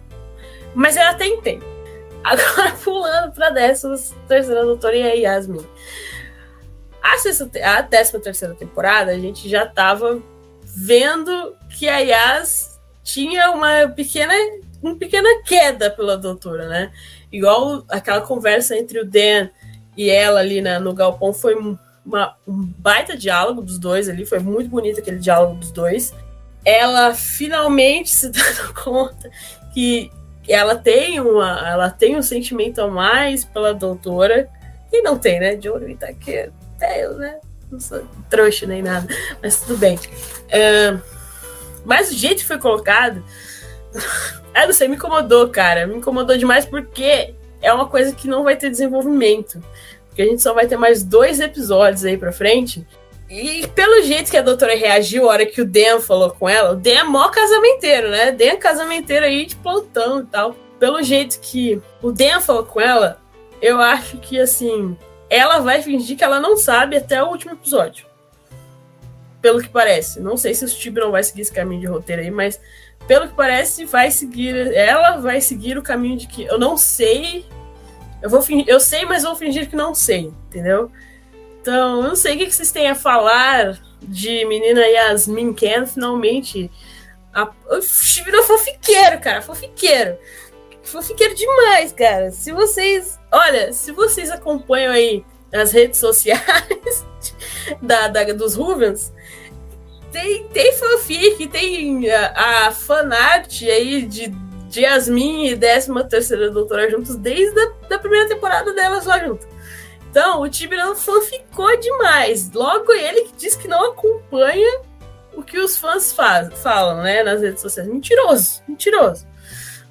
Mas eu até entendo. Agora, pulando para a décima terceira doutora e a Yasmin. A, sexta, a décima terceira temporada, a gente já tava vendo que a Yas tinha uma pequena, uma pequena queda pela doutora, né? Igual aquela conversa entre o Dan e ela ali na, no galpão foi uma, um baita diálogo dos dois ali, foi muito bonito aquele diálogo dos dois. Ela finalmente se dando conta que ela tem uma, ela tem um sentimento a mais pela doutora. E não tem, né? Jory tá aqui, eu, né? Não sou trouxa nem nada, mas tudo bem. É, mas o jeito que foi colocado, eu não sei, me incomodou, cara. Me incomodou demais porque é uma coisa que não vai ter desenvolvimento. Porque a gente só vai ter mais dois episódios aí pra frente. E pelo jeito que a doutora reagiu a hora que o Dan falou com ela, o Dan é mó casamenteiro, né? Dan é casamenteiro aí de plantão e tal. Pelo jeito que o Dan falou com ela, eu acho que assim, ela vai fingir que ela não sabe até o último episódio. pelo que parece. Não sei se o não vai seguir esse caminho de roteiro aí, mas pelo que parece, vai seguir. Ela vai seguir o caminho de que eu não sei. Eu vou fingir, eu sei, mas vou fingir que não sei, entendeu? Então, eu não sei o que vocês têm a falar de menina Yasmin Ken, finalmente. A, virou fofiqueiro, cara, fofiqueiro. Fofiqueiro demais, cara. Se vocês. Olha, se vocês acompanham aí as redes sociais da, da, dos Rubens, tem, tem fanfic, tem a, a fanart aí de, de Yasmin e 13 terceira doutora juntos desde a da primeira temporada delas lá junto. Então, o Tiburão fanficou demais. Logo ele que diz que não acompanha o que os fãs faz, falam, né, nas redes sociais. Mentiroso, mentiroso.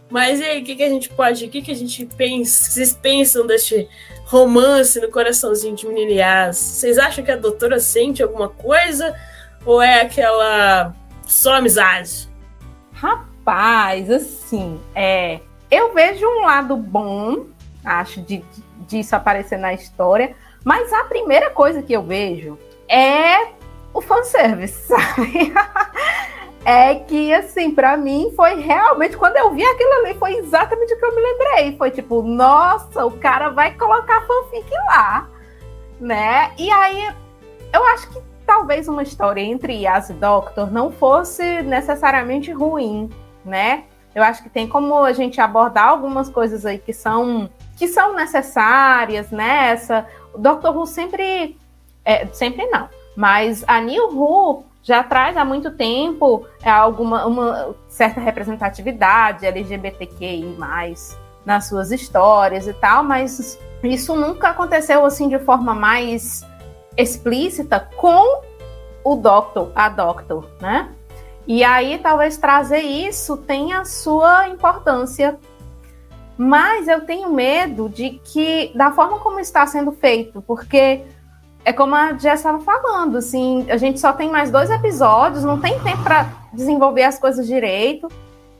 Mas e aí, o que, que a gente pode, o que, que a gente pensa, vocês pensam deste romance no coraçãozinho de Meninias? Vocês acham que a doutora sente alguma coisa? Ou é aquela só amizade? Rapaz, assim, é, eu vejo um lado bom, acho, de, disso aparecer na história, mas a primeira coisa que eu vejo é o fanservice, sabe? é que, assim, para mim foi realmente, quando eu vi aquilo ali, foi exatamente o que eu me lembrei. Foi tipo, nossa, o cara vai colocar fanfic lá, né? E aí, eu acho que talvez uma história entre Yas e Doctor não fosse necessariamente ruim, né? Eu acho que tem como a gente abordar algumas coisas aí que são que são necessárias, né? Essa, o Doctor Who sempre, é, sempre não, mas a New Who já traz há muito tempo é, alguma uma certa representatividade LGBTQI+, nas suas histórias e tal, mas isso nunca aconteceu assim de forma mais explícita com o Doctor, a Doctor, né? E aí talvez trazer isso tenha sua importância. Mas eu tenho medo de que, da forma como está sendo feito, porque é como a Jess estava falando, assim, a gente só tem mais dois episódios, não tem tempo para desenvolver as coisas direito.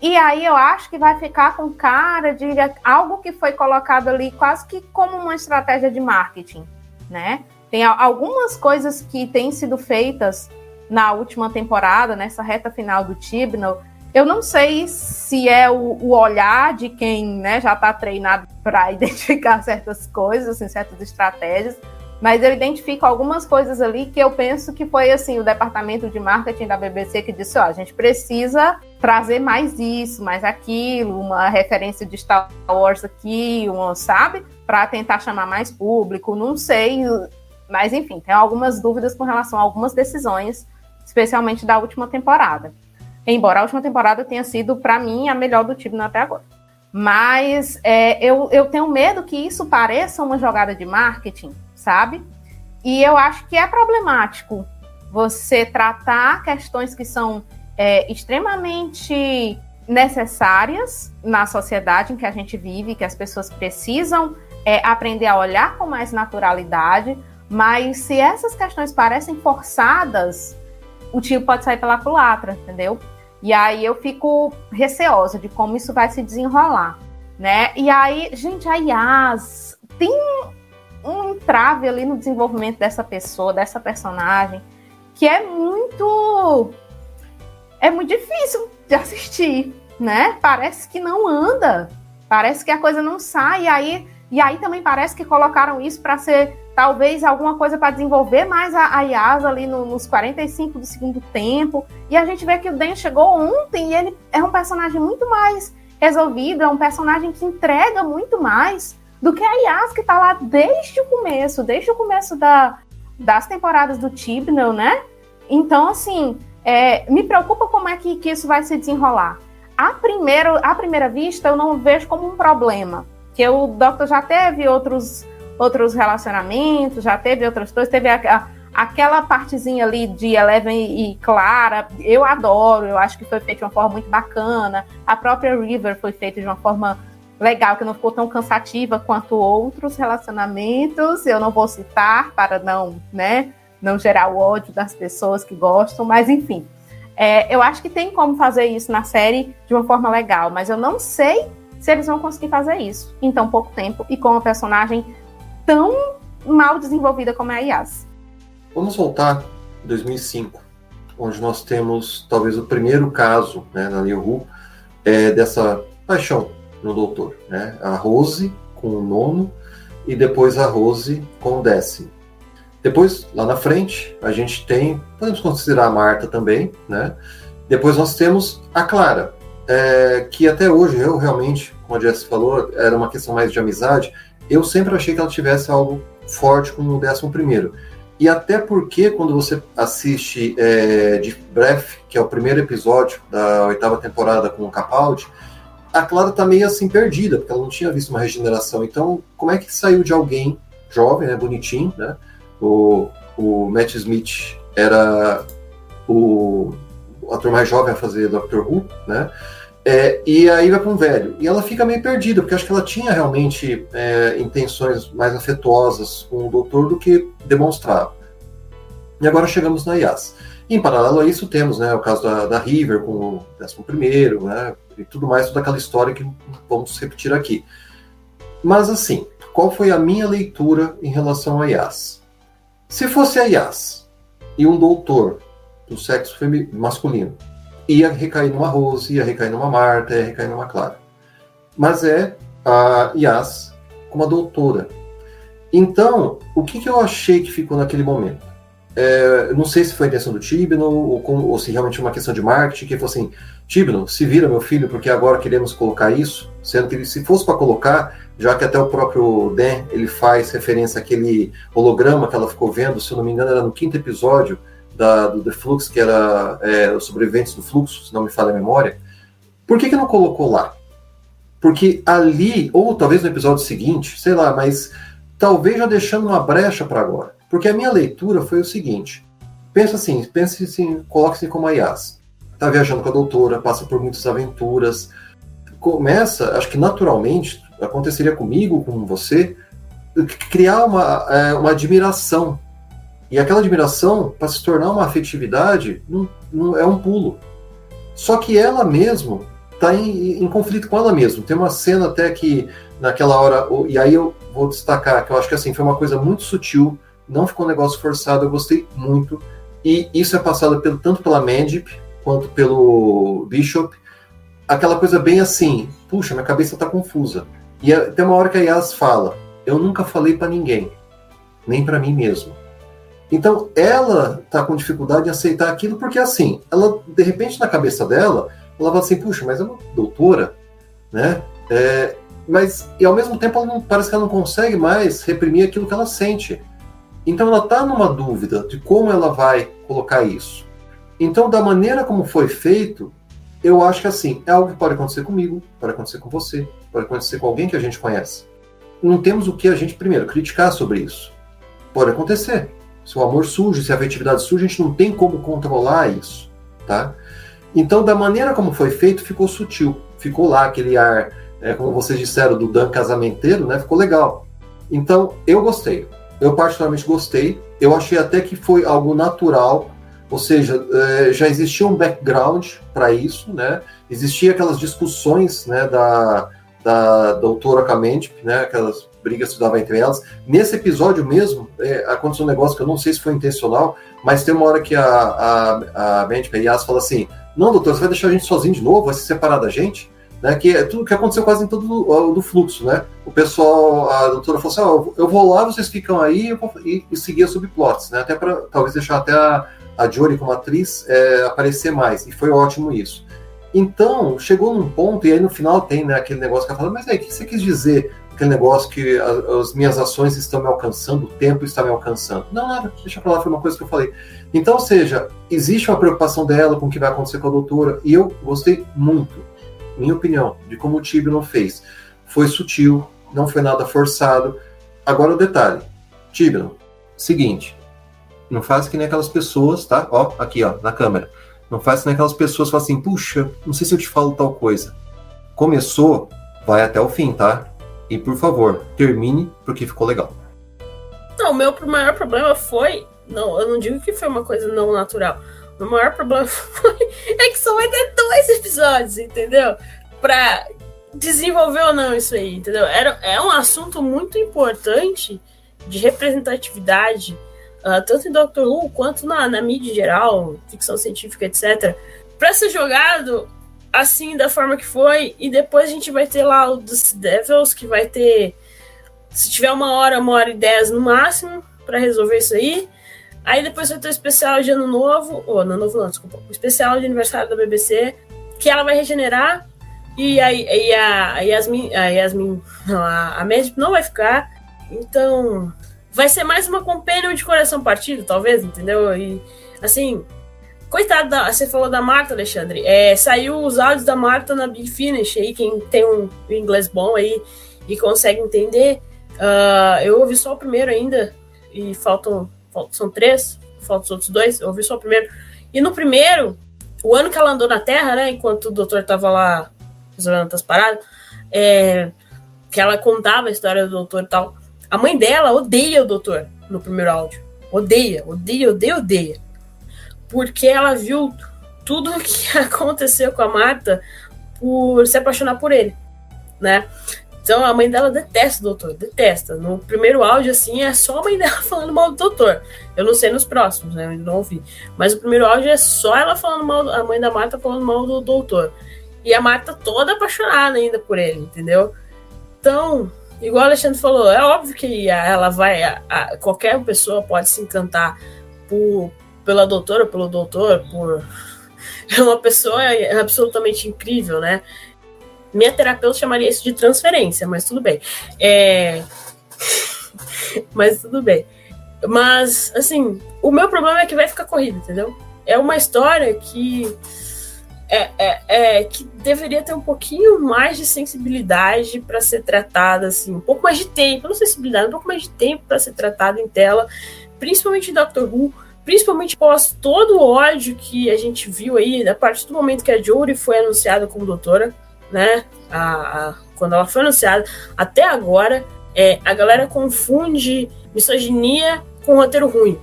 E aí eu acho que vai ficar com cara de algo que foi colocado ali quase que como uma estratégia de marketing, né? Tem algumas coisas que têm sido feitas na última temporada, nessa reta final do Tibnall. Eu não sei se é o, o olhar de quem né, já está treinado para identificar certas coisas, assim, certas estratégias, mas eu identifico algumas coisas ali que eu penso que foi assim o departamento de marketing da BBC que disse, ó, a gente precisa trazer mais isso, mais aquilo, uma referência de Star Wars aqui, uma, sabe? Para tentar chamar mais público, não sei mas, enfim, tem algumas dúvidas com relação a algumas decisões, especialmente da última temporada. Embora a última temporada tenha sido, para mim, a melhor do time até agora. Mas é, eu, eu tenho medo que isso pareça uma jogada de marketing, sabe? E eu acho que é problemático você tratar questões que são é, extremamente necessárias na sociedade em que a gente vive, que as pessoas precisam é, aprender a olhar com mais naturalidade, mas se essas questões parecem forçadas, o tio pode sair pela culatra, entendeu? E aí eu fico receosa de como isso vai se desenrolar, né? E aí, gente, a Yas tem um entrave ali no desenvolvimento dessa pessoa, dessa personagem, que é muito é muito difícil de assistir, né? Parece que não anda, parece que a coisa não sai, e aí e aí também parece que colocaram isso para ser talvez alguma coisa para desenvolver mais a, a Yasa ali no, nos 45 do segundo tempo. E a gente vê que o Dan chegou ontem e ele é um personagem muito mais resolvido, é um personagem que entrega muito mais do que a Yas que está lá desde o começo, desde o começo da, das temporadas do Tibnall, né? Então, assim, é, me preocupa como é que, que isso vai se desenrolar. A, primeiro, à primeira vista, eu não vejo como um problema, que o Doctor já teve outros outros relacionamentos, já teve outras coisas, teve a, a, aquela partezinha ali de Eleven e Clara, eu adoro, eu acho que foi feito de uma forma muito bacana. A própria River foi feita de uma forma legal, que não ficou tão cansativa quanto outros relacionamentos. Eu não vou citar para não, né, não gerar o ódio das pessoas que gostam, mas enfim. É, eu acho que tem como fazer isso na série de uma forma legal, mas eu não sei se eles vão conseguir fazer isso em tão pouco tempo e com uma personagem tão mal desenvolvida como é a Yas. Vamos voltar em 2005. onde nós temos talvez o primeiro caso né, na New Who é, dessa paixão no doutor. Né? A Rose com o nono e depois a Rose com o décimo. Depois, lá na frente, a gente tem, podemos considerar a Marta também, né? Depois nós temos a Clara, é, que até hoje eu realmente, como a Jess falou, era uma questão mais de amizade. Eu sempre achei que ela tivesse algo forte com o décimo primeiro. E até porque quando você assiste é, de Breath, que é o primeiro episódio da oitava temporada com o Capaldi, a Clara tá meio assim perdida, porque ela não tinha visto uma regeneração. Então, como é que saiu de alguém jovem, né, bonitinho, né? O, o Matt Smith era o, o ator mais jovem a fazer Doctor Who, né? É, e aí vai para um velho. E ela fica meio perdida, porque acho que ela tinha realmente é, intenções mais afetuosas com o doutor do que demonstrava. E agora chegamos na Yas. Em paralelo a isso, temos né, o caso da, da River com o 11, né, e tudo mais, toda aquela história que vamos repetir aqui. Mas assim, qual foi a minha leitura em relação a Yas? Se fosse a Yas e um doutor do sexo masculino ia recair numa Rose, ia recair numa Marta, ia recair numa Clara. Mas é a Yas como a doutora. Então, o que, que eu achei que ficou naquele momento? É, não sei se foi a intenção do Tibno ou, ou, se realmente é uma questão de marketing, que falou assim, Tibno, se vira meu filho, porque agora queremos colocar isso, sendo que se fosse para colocar, já que até o próprio Dan, ele faz referência àquele holograma que ela ficou vendo, se eu não me engano era no quinto episódio, da, do The Flux, que era é, os sobreviventes do fluxo, se não me falha a memória, por que, que não colocou lá? Porque ali, ou talvez no episódio seguinte, sei lá, mas talvez já deixando uma brecha para agora. Porque a minha leitura foi o seguinte: pensa assim, pense assim, coloque-se como a. Tá viajando com a doutora, passa por muitas aventuras. Começa, acho que naturalmente, aconteceria comigo, com você, criar uma, é, uma admiração e aquela admiração, para se tornar uma afetividade, não, não, é um pulo. Só que ela mesmo está em, em, conflito com ela mesma. Tem uma cena até que, naquela hora, e aí eu vou destacar, que eu acho que assim, foi uma coisa muito sutil, não ficou um negócio forçado, eu gostei muito. E isso é passado pelo, tanto pela Mandip quanto pelo Bishop. Aquela coisa bem assim, puxa, minha cabeça está confusa. E é, tem uma hora que a Yas fala, eu nunca falei para ninguém, nem para mim mesmo. Então, ela está com dificuldade em aceitar aquilo porque, assim, ela, de repente, na cabeça dela, ela fala assim, puxa, mas é uma doutora, né? É, mas, e ao mesmo tempo, ela não, parece que ela não consegue mais reprimir aquilo que ela sente. Então, ela está numa dúvida de como ela vai colocar isso. Então, da maneira como foi feito, eu acho que, assim, é algo que pode acontecer comigo, pode acontecer com você, pode acontecer com alguém que a gente conhece. Não temos o que a gente, primeiro, criticar sobre isso. Pode acontecer se o amor surge, se a afetividade surge, a gente não tem como controlar isso, tá? Então, da maneira como foi feito, ficou sutil. Ficou lá aquele ar, é, como vocês disseram, do Dan casamenteiro, né? Ficou legal. Então, eu gostei. Eu particularmente gostei. Eu achei até que foi algo natural, ou seja, é, já existia um background para isso, né? Existia aquelas discussões, né, da, da doutora Kamendi, né, aquelas brigas que dava entre elas. Nesse episódio mesmo, é, aconteceu um negócio que eu não sei se foi intencional, mas tem uma hora que a, a, a médica Yas fala assim: Não, doutor, você vai deixar a gente sozinho de novo? Vai se separar da gente? Né, que é tudo que aconteceu quase em todo do fluxo, né? O pessoal, a doutora falou assim: oh, eu vou lá, vocês ficam aí e, e seguir as subplots, né? Até para talvez deixar até a, a Jory como atriz é, aparecer mais. E foi ótimo isso. Então, chegou num ponto, e aí no final tem né, aquele negócio que ela fala, mas aí, o que você quis dizer? aquele negócio que a, as minhas ações estão me alcançando, o tempo está me alcançando. Não, nada, deixa pra lá, foi uma coisa que eu falei. Então, ou seja, existe uma preocupação dela com o que vai acontecer com a doutora, e eu gostei muito, minha opinião, de como o Tibio não fez. Foi sutil, não foi nada forçado. Agora o detalhe, Tibio, seguinte, não faz que nem aquelas pessoas, tá? Ó, aqui, ó, na câmera. Não faz que nem aquelas pessoas que assim, puxa, não sei se eu te falo tal coisa. Começou, vai até o fim, tá? E por favor, termine porque ficou legal. Não, o meu maior problema foi. Não, eu não digo que foi uma coisa não natural. O maior problema foi. É que só vai ter dois episódios, entendeu? Pra desenvolver ou não isso aí, entendeu? Era, é um assunto muito importante de representatividade uh, tanto em Doctor Who quanto na, na mídia geral, ficção científica, etc., para ser jogado assim, da forma que foi, e depois a gente vai ter lá o dos Devils, que vai ter, se tiver uma hora, uma hora e dez no máximo, para resolver isso aí. Aí depois vai ter o especial de Ano Novo, ou Ano Novo não, desculpa, o especial de aniversário da BBC, que ela vai regenerar, e a, e a, a Yasmin, a Yasmin, não, a, a Magic não vai ficar, então vai ser mais uma companion de coração partido, talvez, entendeu? E assim, coitado. Você falou da Marta, Alexandre. É, saiu os áudios da Marta na Big Finish aí, quem tem um inglês bom aí e consegue entender. Uh, eu ouvi só o primeiro ainda, e faltam. faltam são três, faltam os outros dois, eu ouvi só o primeiro. E no primeiro, o ano que ela andou na Terra, né? Enquanto o doutor tava lá resolvendo outras paradas, é, que ela contava a história do doutor e tal. A mãe dela odeia o doutor no primeiro áudio. Odeia, odeia, odeia, odeia. Porque ela viu tudo o que aconteceu com a Marta por se apaixonar por ele, né? Então a mãe dela detesta o doutor, detesta. No primeiro áudio, assim, é só a mãe dela falando mal do doutor. Eu não sei nos próximos, né? Eu não ouvi. Mas o primeiro áudio é só ela falando mal, a mãe da Marta falando mal do doutor. E a Marta toda apaixonada ainda por ele, entendeu? Então, igual o Alexandre falou, é óbvio que ela vai. A, a, qualquer pessoa pode se encantar por, pela doutora, pelo doutor, por. É uma pessoa absolutamente incrível, né? Minha terapeuta chamaria isso de transferência, mas tudo bem. É... mas tudo bem. Mas, assim, o meu problema é que vai ficar corrido, entendeu? É uma história que é, é, é, que deveria ter um pouquinho mais de sensibilidade para ser tratada, assim, um pouco mais de tempo, não sensibilidade, um pouco mais de tempo para ser tratada em tela, principalmente em Who, principalmente após todo o ódio que a gente viu aí, a partir do momento que a Jory foi anunciada como doutora, né, a, a, quando ela foi anunciada, até agora, é, a galera confunde misoginia com roteiro ruim,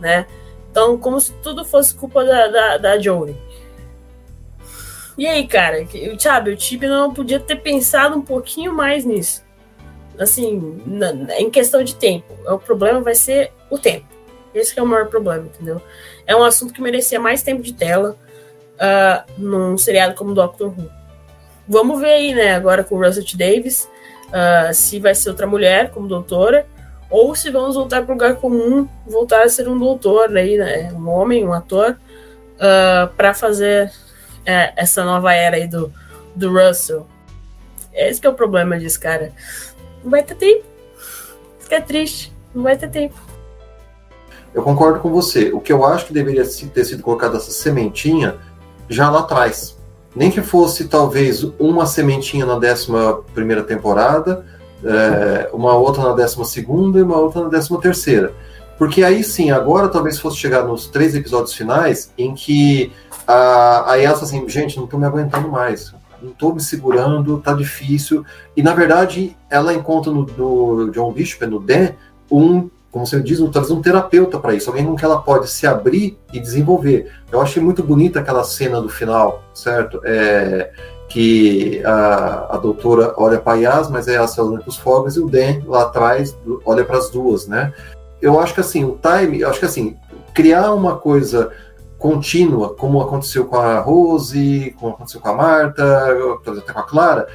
né, então como se tudo fosse culpa da, da, da Jory. E aí, cara, sabe, o Tibi não podia ter pensado um pouquinho mais nisso. Assim, na, em questão de tempo. O problema vai ser o tempo. Esse é o maior problema, entendeu? É um assunto que merecia mais tempo de tela uh, num seriado como Doctor Who. Vamos ver aí, né, agora com o Russell T. Davis, uh, se vai ser outra mulher como doutora, ou se vamos voltar para o lugar comum, voltar a ser um doutor aí, né, um homem, um ator, uh, ah, para fazer é, essa nova era aí do, do Russell. Esse que é o problema disso, cara. Não vai ter tempo. Fica triste. Não vai ter tempo. Eu concordo com você. O que eu acho que deveria ter sido colocado essa sementinha já lá atrás. Nem que fosse talvez uma sementinha na 11 primeira temporada, é, uma outra na 12 segunda e uma outra na 13 terceira. Porque aí sim, agora talvez fosse chegar nos três episódios finais em que a, a Yasa assim, gente, não estou me aguentando mais, não estou me segurando, tá difícil. E na verdade, ela encontra no, John Bishop, no Dan, um, como você diz, um, talvez um terapeuta para isso, alguém com que ela pode se abrir e desenvolver. Eu achei muito bonita aquela cena do final, certo? É, que a, a doutora olha para a Yas, mas é ela se olhando para os fogos, e o Dan lá atrás olha para as duas, né? Eu acho que assim, o time, eu acho que assim, criar uma coisa contínua, como aconteceu com a Rose, como aconteceu com a Marta, até com a Clara,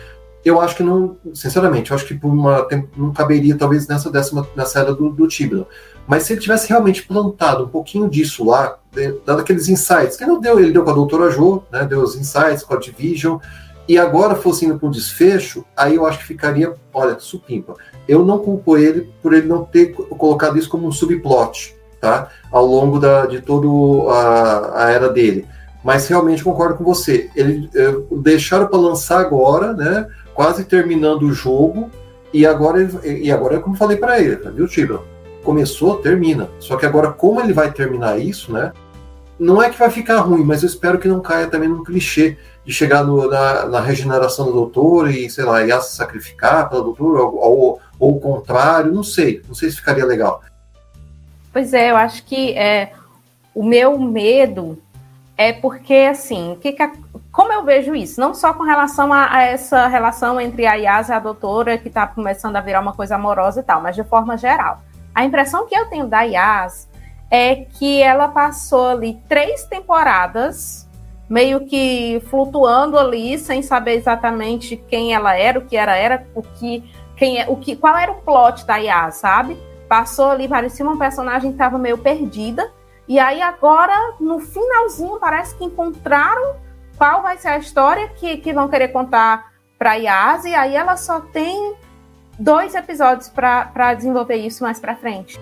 eu acho que não, sinceramente, eu acho que por uma, não caberia talvez nessa décima, nessa era do, do. Mas se ele tivesse realmente plantado um pouquinho disso lá, dado aqueles insights, que ele deu, ele deu com a doutora Jo, né, deu os insights com a Division, e agora fosse indo para um desfecho, aí eu acho que ficaria, olha, supimpa. Eu não culpo ele por ele não ter colocado isso como um subplot, tá? Ao longo da, de toda a, a era dele. Mas realmente concordo com você. Ele é, deixaram para lançar agora, né? Quase terminando o jogo. E agora, e agora é como falei para ele, viu, Tibro? Começou, termina. Só que agora, como ele vai terminar isso, né? Não é que vai ficar ruim, mas eu espero que não caia também num clichê de chegar no, na, na, regeneração do doutor e, sei lá, ia se sacrificar pela doutora, ou, ou, ou o contrário, não sei. Não sei se ficaria legal. Pois é, eu acho que é, o meu medo é porque, assim, que que a, como eu vejo isso? Não só com relação a, a essa relação entre a Yas e a doutora, que está começando a virar uma coisa amorosa e tal, mas de forma geral. A impressão que eu tenho da Yas é que ela passou ali três temporadas meio que flutuando ali, sem saber exatamente quem ela era, o que era, era o que, quem é, o que, qual era o plot da Yas, sabe? Passou ali, parecia uma personagem que estava meio perdida. E aí agora, no finalzinho, parece que encontraram qual vai ser a história que, que vão querer contar para Yas, e aí ela só tem dois episódios para desenvolver isso mais para frente.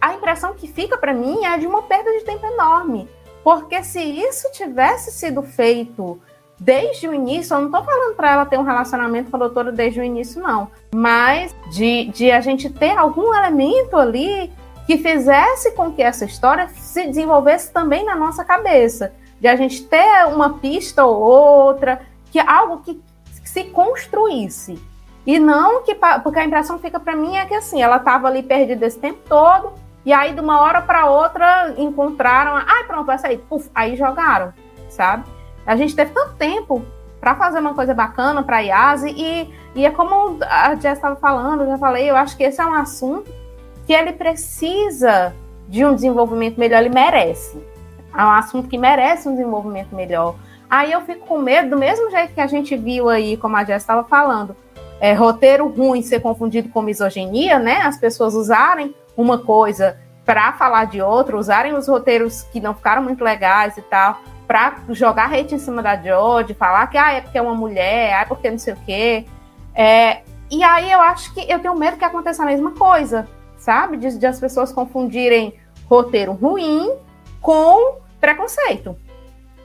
A impressão que fica para mim é de uma perda de tempo enorme porque se isso tivesse sido feito desde o início, eu não estou falando para ela ter um relacionamento com a doutora desde o início, não. Mas de, de a gente ter algum elemento ali que fizesse com que essa história se desenvolvesse também na nossa cabeça. De a gente ter uma pista ou outra, que algo que se construísse. E não que. Porque a impressão fica para mim é que assim, ela estava ali perdida esse tempo todo, e aí, de uma hora para outra, encontraram. Ai, pronto, vai sair. Puf, aí jogaram, sabe? A gente teve tanto tempo para fazer uma coisa bacana para a IASE e, e é como a Jess estava falando, eu já falei, eu acho que esse é um assunto que ele precisa de um desenvolvimento melhor, ele merece. É um assunto que merece um desenvolvimento melhor. Aí eu fico com medo, do mesmo jeito que a gente viu aí, como a Jess estava falando, é, roteiro ruim ser confundido com misoginia, né? As pessoas usarem uma coisa para falar de outra, usarem os roteiros que não ficaram muito legais e tal, para jogar hate em cima da Jodie, falar que ah, é porque é uma mulher, ah, é porque não sei o quê. É, e aí eu acho que eu tenho medo que aconteça a mesma coisa, sabe? De, de as pessoas confundirem roteiro ruim com preconceito.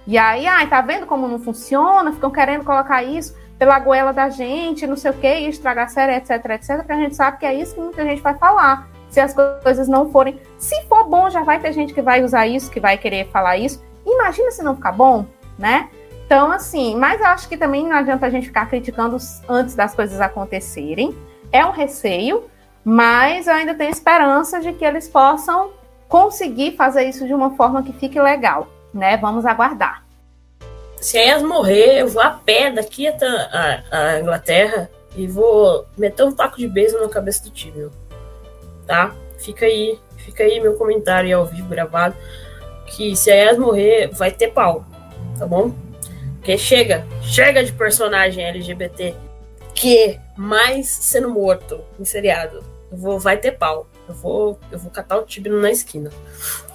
E aí, ai, tá vendo como não funciona? Ficam querendo colocar isso pela goela da gente, não sei o quê, e estragar a série, etc, etc, porque a gente sabe que é isso que muita gente vai falar se as coisas não forem. Se for bom, já vai ter gente que vai usar isso, que vai querer falar isso. Imagina se não ficar bom, né? Então, assim, mas eu acho que também não adianta a gente ficar criticando antes das coisas acontecerem. É um receio, mas eu ainda tenho esperança de que eles possam conseguir fazer isso de uma forma que fique legal, né? Vamos aguardar. Se a morrer, eu vou a pé daqui até a, a Inglaterra e vou meter um taco de beijo na cabeça do time tá? Fica aí, fica aí meu comentário ao vivo gravado, que se a Yas morrer, vai ter pau, tá bom? Porque chega, chega de personagem LGBT que mais sendo morto em seriado. Eu vou, vai ter pau. Eu vou, eu vou catar o Tibino na esquina,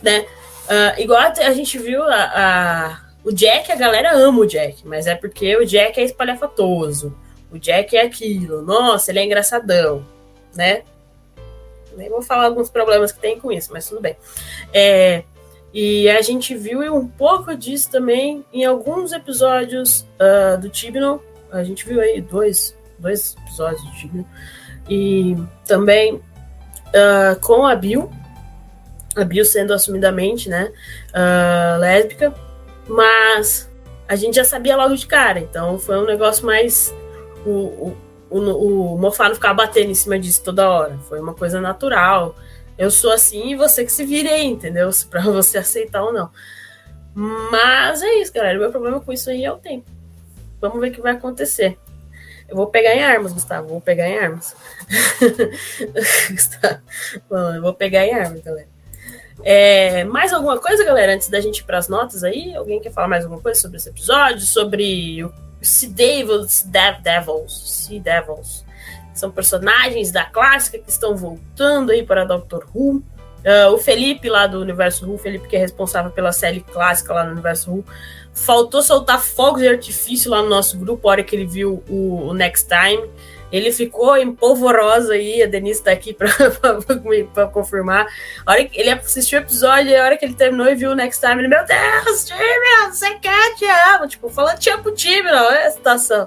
né? Uh, igual a, gente viu a, a, o Jack, a galera ama o Jack, mas é porque o Jack é espalhafatoso. O Jack é aquilo. Nossa, ele é engraçadão, né? Nem vou falar alguns problemas que tem com isso, mas tudo bem. É, e a gente viu um pouco disso também em alguns episódios uh, do Tibnon. A gente viu aí dois, dois episódios do Tibnon. E também uh, com a Bill. A Bill sendo assumidamente né, uh, lésbica. Mas a gente já sabia logo de cara. Então foi um negócio mais. O, o, o, o Mofá não ficar batendo em cima disso toda hora. Foi uma coisa natural. Eu sou assim e você que se vire aí, entendeu? Pra você aceitar ou não. Mas é isso, galera. O meu problema com isso aí é o tempo. Vamos ver o que vai acontecer. Eu vou pegar em armas, Gustavo. Vou pegar em armas. Gustavo. Bom, eu vou pegar em armas, galera. É, mais alguma coisa, galera, antes da gente ir para as notas aí? Alguém quer falar mais alguma coisa sobre esse episódio? Sobre o Sea Devils, Dev Devils, Sea Devils. São personagens da clássica que estão voltando aí para Doctor Who. Uh, o Felipe lá do Universo Who, Felipe que é responsável pela série clássica lá no Universo Who, faltou soltar fogos de artifício lá no nosso grupo a hora que ele viu o, o Next Time. Ele ficou empolvorosa aí, a Denise tá aqui para confirmar. A hora que ele assistiu o episódio, a hora que ele terminou e viu o Next Time, ele, meu Deus, Timmy, você quer, te amo. Tipo, falando te amo não, é a situação.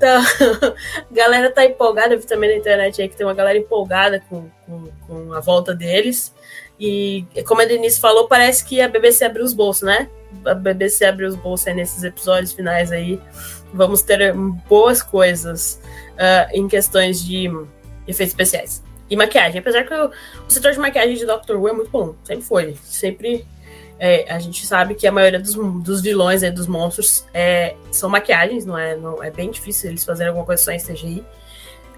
Então, a galera tá empolgada, eu vi também na internet aí que tem uma galera empolgada com, com, com a volta deles. E como a Denise falou, parece que a BBC abriu os bolsos, né? A BBC abriu os bolsos aí nesses episódios finais aí. Vamos ter boas coisas uh, em questões de efeitos especiais. E maquiagem. Apesar que o, o, setor de maquiagem de Doctor Who é muito bom. Sempre foi. Sempre. É, a gente sabe que a maioria dos, dos vilões, dos monstros, é, são maquiagens, não é, não, é bem difícil eles fazerem alguma coisa só em CGI.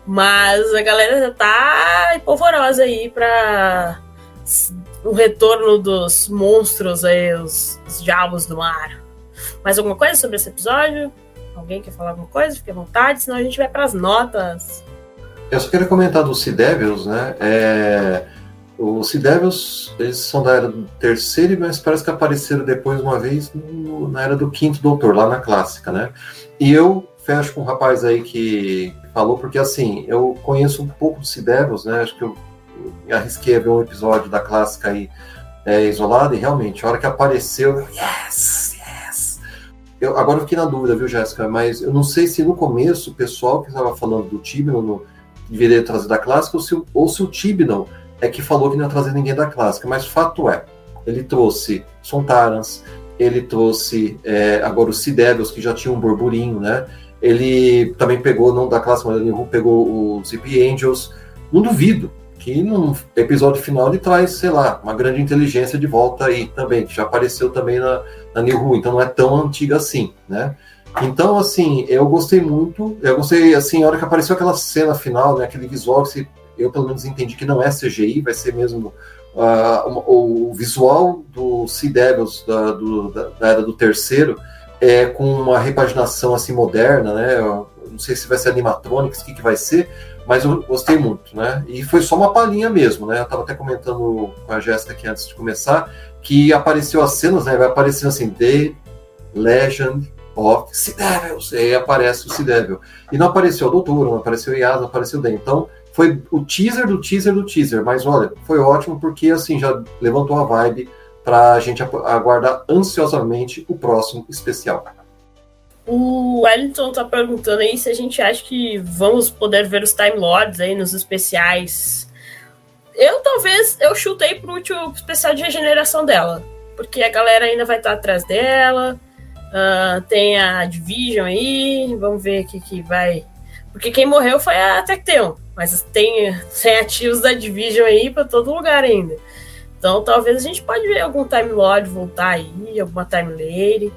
Mas a galera já tá polvorosa aí pra o retorno dos monstros aí, os, os diabos do mar. Mais alguma coisa sobre esse episódio? Alguém quer falar alguma coisa? Fique à vontade, senão a gente vai para as notas. Eu só queria comentar dos Sea Devils, né? É... Os Sea Devils, eles são da era do terceiro, mas parece que apareceram depois uma vez no, na era do quinto doutor, lá na clássica, né? E eu fecho com um rapaz aí que falou, porque assim, eu conheço um pouco dos Sea Devils, né? Acho que eu arrisquei a ver um episódio da clássica aí é, isolado, e realmente, a hora que apareceu, eu, yes, yes. Eu, agora eu fiquei na dúvida, viu, Jéssica? Mas eu não sei se no começo o pessoal que estava falando do Tibnon deveria trazer da clássica, ou se, ou se o Tibnon é que falou que não ia trazer ninguém da clássica. Mas fato é, ele trouxe Sontarans, ele trouxe é, agora os Sidevils, que já tinha um burburinho, né? Ele também pegou, não da clássica, mas ele pegou os Zip Angels. Não duvido que no episódio final ele traz, sei lá, uma grande inteligência de volta aí também, que já apareceu também na, na New Who, então não é tão antiga assim, né? Então, assim, eu gostei muito, eu gostei, assim, a hora que apareceu aquela cena final, né, aquele visual que eu pelo menos entendi que não é CGI, vai ser mesmo uh, o, o, visual do Sea Devils da, do, da, da, era do terceiro, é com uma repaginação assim moderna, né? Eu não sei se vai ser animatronics, o que, que vai ser, mas eu gostei muito, né? E foi só uma palhinha mesmo, né? Eu estava até comentando com a Jéssica aqui antes de começar que apareceu as cenas, né? Vai aparecendo assim, The Legend of Sea Devils, e aí aparece o Sea Devil. E não apareceu o Doutor, não apareceu o Yas, não apareceu o Den. Então, foi o teaser do teaser do teaser, mas olha, foi ótimo porque assim já levantou a vibe para a gente aguardar ansiosamente o próximo especial. O Wellington tá perguntando aí se a gente acha que vamos poder ver os Time Lords aí nos especiais. Eu talvez eu chutei pro último especial de regeneração dela, porque a galera ainda vai estar tá atrás dela. Uh, tem a Division aí, vamos ver o que, que vai. Porque quem morreu foi a Tecteon, mas tem, tem ativos da Division aí para todo lugar ainda. Então talvez a gente pode ver algum Time Lord voltar aí, alguma Time Lady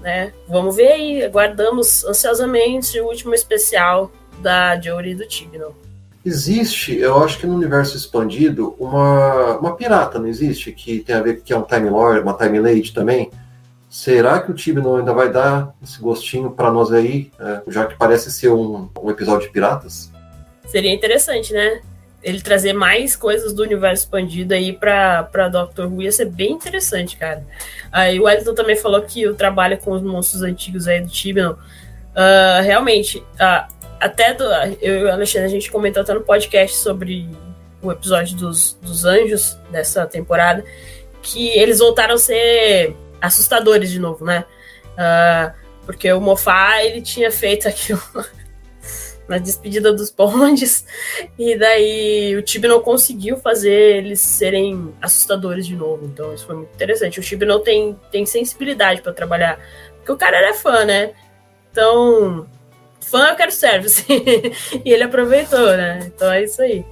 né? Vamos ver aí, aguardamos ansiosamente o último especial da Jory e do Tibnon. Existe, eu acho que no universo expandido, uma, uma pirata, não existe? Que tem a ver que é um Time Lord, uma Time Lady também? Será que o Tibnon ainda vai dar esse gostinho para nós aí, é, já que parece ser um, um episódio de piratas? Seria interessante, né? ele trazer mais coisas do universo expandido aí pra, pra Doctor Who ia ser bem interessante, cara. Aí o Wellington também falou que o trabalho com os monstros antigos aí do Tibnon, uh, realmente, uh, até do, eu e o Alexandre, a gente comentou até no podcast sobre o episódio dos, dos anjos dessa temporada, que eles voltaram a ser assustadores de novo, né? Uh, porque o Mofá, ele tinha feito aquilo na despedida dos bondes. E daí o Tibi não conseguiu fazer eles serem assustadores de novo. Então isso foi muito interessante. O Tibi não tem, tem sensibilidade para trabalhar. Porque o cara era fã, né? Então, fã eu quero service. e ele aproveitou, né? Então é isso aí.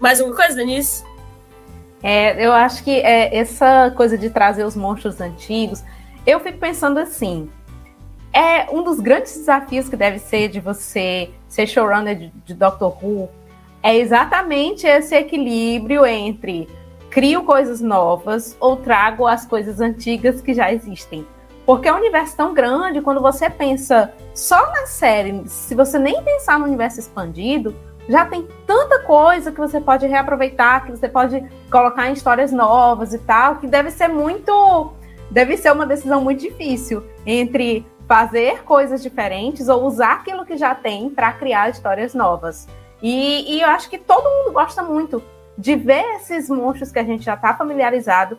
Mais alguma coisa, Denise? É, eu acho que é, essa coisa de trazer os monstros antigos, eu fico pensando assim, é um dos grandes desafios que deve ser de você ser showrunner de, de Doctor Who é exatamente esse equilíbrio entre crio coisas novas ou trago as coisas antigas que já existem. Porque é um universo tão grande, quando você pensa só na série, se você nem pensar no universo expandido, já tem tanta coisa que você pode reaproveitar, que você pode colocar em histórias novas e tal, que deve ser muito. Deve ser uma decisão muito difícil entre fazer coisas diferentes ou usar aquilo que já tem para criar histórias novas. E, e, eu acho que todo mundo gosta muito de ver esses monstros que a gente já está familiarizado.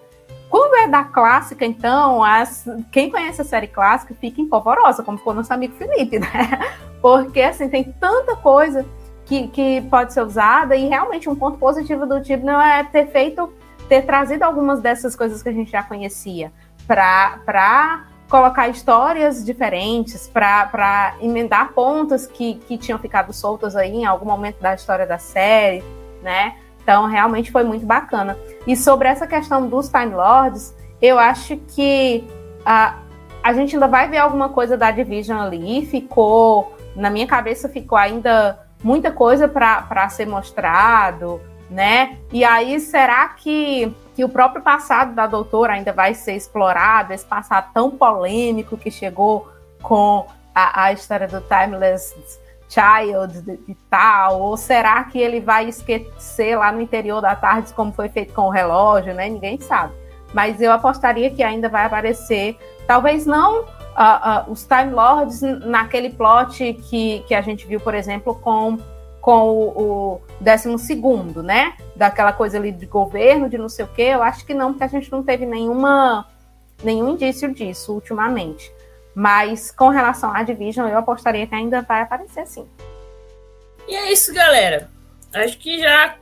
Quando é da clássica, então, as, quem conhece a série clássica fica empolvorosa, como ficou nosso amigo Felipe, né? Porque assim, tem tanta coisa que, que pode ser usada, e realmente um ponto positivo do não é ter feito, ter trazido algumas dessas coisas que a gente já conhecia para colocar histórias diferentes para emendar pontos que, que tinham ficado soltos aí em algum momento da história da série, né? Então, realmente foi muito bacana. E sobre essa questão dos Time Lords, eu acho que a, a gente ainda vai ver alguma coisa da Division ali. Ficou, na minha cabeça, ficou ainda muita coisa para ser mostrado, né? E aí, será que que o próprio passado da doutora ainda vai ser explorado, esse passado tão polêmico que chegou com a, a história do Timeless Child e tal, ou será que ele vai esquecer lá no interior da tarde como foi feito com o relógio, né? Ninguém sabe. Mas eu apostaria que ainda vai aparecer, talvez não os Time Lords naquele plot que, que a gente viu, por exemplo, com com o, décimo segundo, né? Daquela coisa ali de governo, de não sei o quê. Eu acho que não, porque a gente não teve nenhuma, nenhum indício disso ultimamente. Mas com relação à Division, eu apostaria que ainda vai aparecer sim. E é isso, galera. Acho que já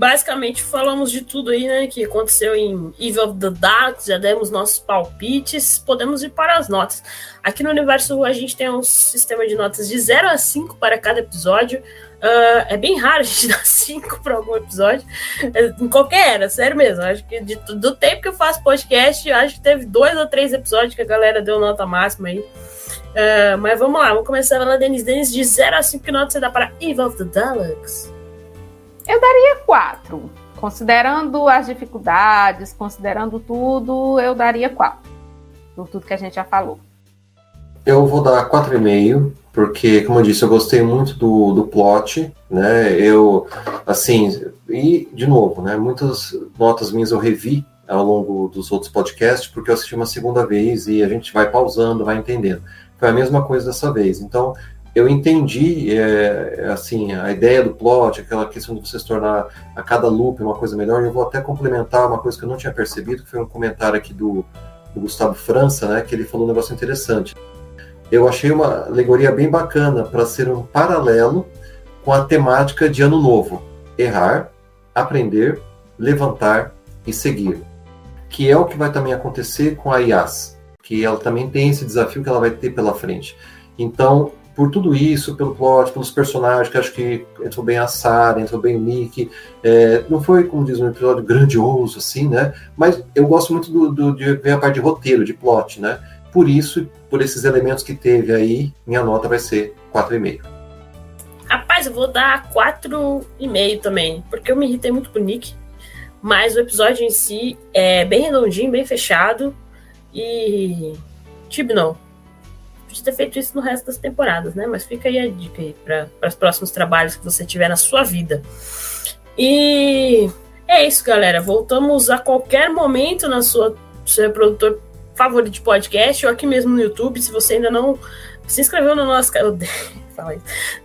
basicamente falamos de tudo aí, né? Que aconteceu em Evil of the Dark, já demos nossos palpites, podemos ir para as notas. Aqui no Universo a gente tem um sistema de notas de 0 a 5 para cada episódio. Uh, é bem raro a gente dar cinco para algum episódio, em qualquer era, sério mesmo. Acho que de, do tempo que eu faço podcast, acho que teve dois ou três episódios que a galera deu nota máxima aí. Uh, mas vamos lá, vamos começar lá, Denis. Denis, de 0 a 5, que nota você dá para Evil of the Deluxe? Eu daria 4. Considerando as dificuldades, considerando tudo, eu daria 4. Por tudo que a gente já falou. Eu vou dar 4,5 porque, como eu disse, eu gostei muito do, do plot, né? Eu, assim, e, de novo, né? Muitas notas minhas eu revi ao longo dos outros podcasts, porque eu assisti uma segunda vez e a gente vai pausando, vai entendendo. Foi a mesma coisa dessa vez. Então, eu entendi, é, assim, a ideia do plot, aquela questão de você se tornar a cada loop uma coisa melhor. Eu vou até complementar uma coisa que eu não tinha percebido, que foi um comentário aqui do, do Gustavo França, né? Que ele falou um negócio interessante eu achei uma alegoria bem bacana para ser um paralelo com a temática de Ano Novo: errar, aprender, levantar e seguir. Que é o que vai também acontecer com a IAS, que ela também tem esse desafio que ela vai ter pela frente. Então, por tudo isso, pelo plot, pelos personagens, que acho que entrou bem a Sarah, entrou bem o Nick, é, não foi, como diz, um episódio grandioso, assim, né? Mas eu gosto muito do, do, de ver a parte de roteiro, de plot, né? Por isso, por esses elementos que teve aí, minha nota vai ser 4,5. Rapaz, eu vou dar 4,5 também, porque eu me irritei muito com o Nick. Mas o episódio em si é bem redondinho, bem fechado. E. Tipo, não. Podia ter feito isso no resto das temporadas, né? Mas fica aí a dica aí para os próximos trabalhos que você tiver na sua vida. E é isso, galera. Voltamos a qualquer momento na sua seu reprodutor favorito de podcast ou aqui mesmo no YouTube. Se você ainda não se inscreveu no nosso canal.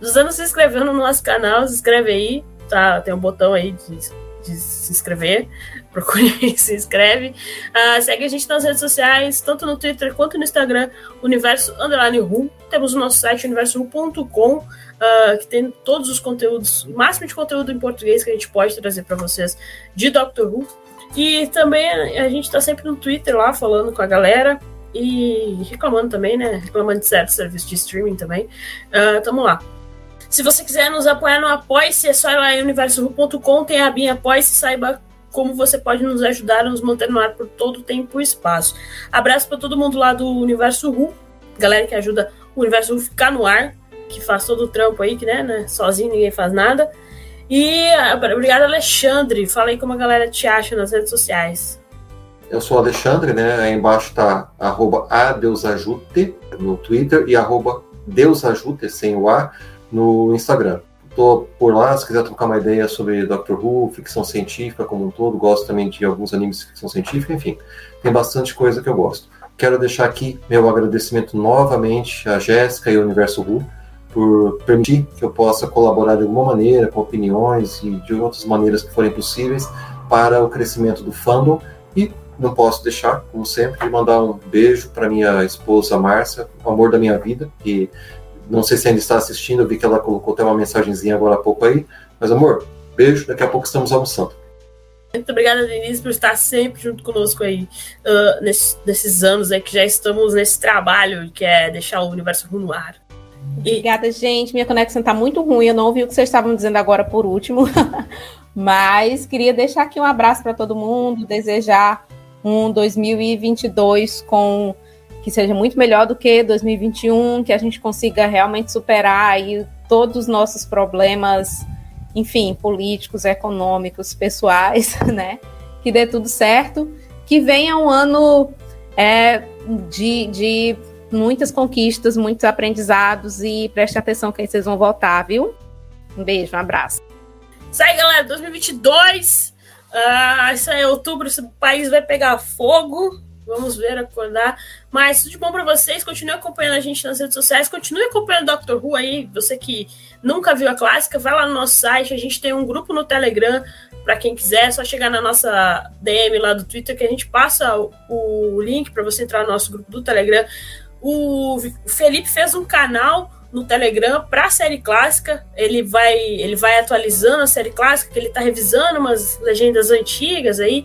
Se você se inscreveu no nosso canal, se inscreve aí. Tá, tem um botão aí de, de se inscrever. Procure aí, se inscreve. Uh, segue a gente nas redes sociais, tanto no Twitter quanto no Instagram, Universo Underline Ru. Temos o nosso site universoru.com, uh, ah, que tem todos os conteúdos, o máximo de conteúdo em português que a gente pode trazer para vocês de Doctor Who. E também a gente tá sempre no Twitter lá falando com a galera e reclamando também, né? Reclamando de certo serviço de streaming também. Uh, tamo lá. Se você quiser nos apoiar no Apoia-se, é só ir lá em universo.com, tem a abinha Apoia-se, saiba como você pode nos ajudar a nos manter no ar por todo o tempo e espaço. Abraço para todo mundo lá do Universo Ru, galera que ajuda o Universo Ru ficar no ar, que faz todo o trampo aí, que né, né sozinho ninguém faz nada. E obrigado, Alexandre. Fala aí como a galera te acha nas redes sociais. Eu sou Alexandre, né? Aí embaixo tá arroba adeusajute no Twitter e arroba deusajute, sem o A, no Instagram. Tô por lá, se quiser trocar uma ideia sobre Doctor Who, ficção científica como um todo, gosto também de alguns animes de ficção científica, enfim, tem bastante coisa que eu gosto. Quero deixar aqui meu agradecimento novamente a Jéssica e ao Universo Who por permitir que eu possa colaborar de alguma maneira, com opiniões e de outras maneiras que forem possíveis para o crescimento do fandom. E não posso deixar, como sempre, de mandar um beijo para minha esposa Márcia, o amor da minha vida, que não sei se ainda está assistindo, eu vi que ela colocou até uma mensagenzinha agora há pouco aí. Mas, amor, beijo, daqui a pouco estamos almoçando. Muito obrigada, Denise, por estar sempre junto conosco aí uh, nesses, nesses anos aí que já estamos nesse trabalho que é deixar o universo no ar. Obrigada, gente. Minha conexão está muito ruim. Eu não ouvi o que vocês estavam dizendo agora por último. Mas queria deixar aqui um abraço para todo mundo, desejar um 2022 com que seja muito melhor do que 2021, que a gente consiga realmente superar aí todos os nossos problemas, enfim, políticos, econômicos, pessoais, né? que dê tudo certo, que venha um ano é, de, de muitas conquistas, muitos aprendizados e preste atenção que vocês vão voltar, viu? Um beijo, um abraço. Isso aí, galera, 2022. Uh, ah, isso aí, outubro, esse país vai pegar fogo. Vamos ver acordar. Mas tudo de bom para vocês. Continue acompanhando a gente nas redes sociais. Continue acompanhando o Dr. Who aí. Você que nunca viu a clássica, vai lá no nosso site. A gente tem um grupo no Telegram. Para quem quiser, é só chegar na nossa DM lá do Twitter que a gente passa o, o link para você entrar no nosso grupo do Telegram. O Felipe fez um canal no Telegram para a série clássica. Ele vai, ele vai atualizando a série clássica, que ele está revisando umas legendas antigas aí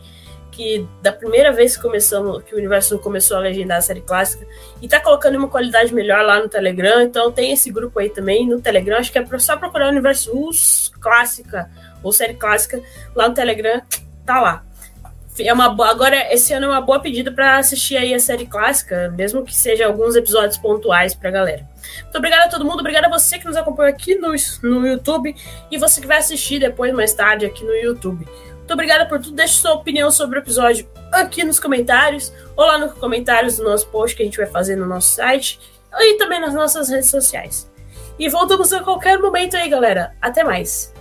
que da primeira vez que começamos, que o Universo começou a legendar a série clássica, e tá colocando uma qualidade melhor lá no Telegram, então tem esse grupo aí também no Telegram, acho que é só procurar o Universo Us clássica, ou série clássica, lá no Telegram, tá lá. É uma boa, agora, esse ano é uma boa pedida para assistir aí a série clássica, mesmo que seja alguns episódios pontuais pra galera. Muito obrigada a todo mundo, obrigada a você que nos acompanha aqui no, no YouTube e você que vai assistir depois, mais tarde, aqui no YouTube. Muito obrigada por tudo. Deixe sua opinião sobre o episódio aqui nos comentários, ou lá nos comentários do nosso post que a gente vai fazer no nosso site, e também nas nossas redes sociais. E voltamos a qualquer momento aí, galera. Até mais.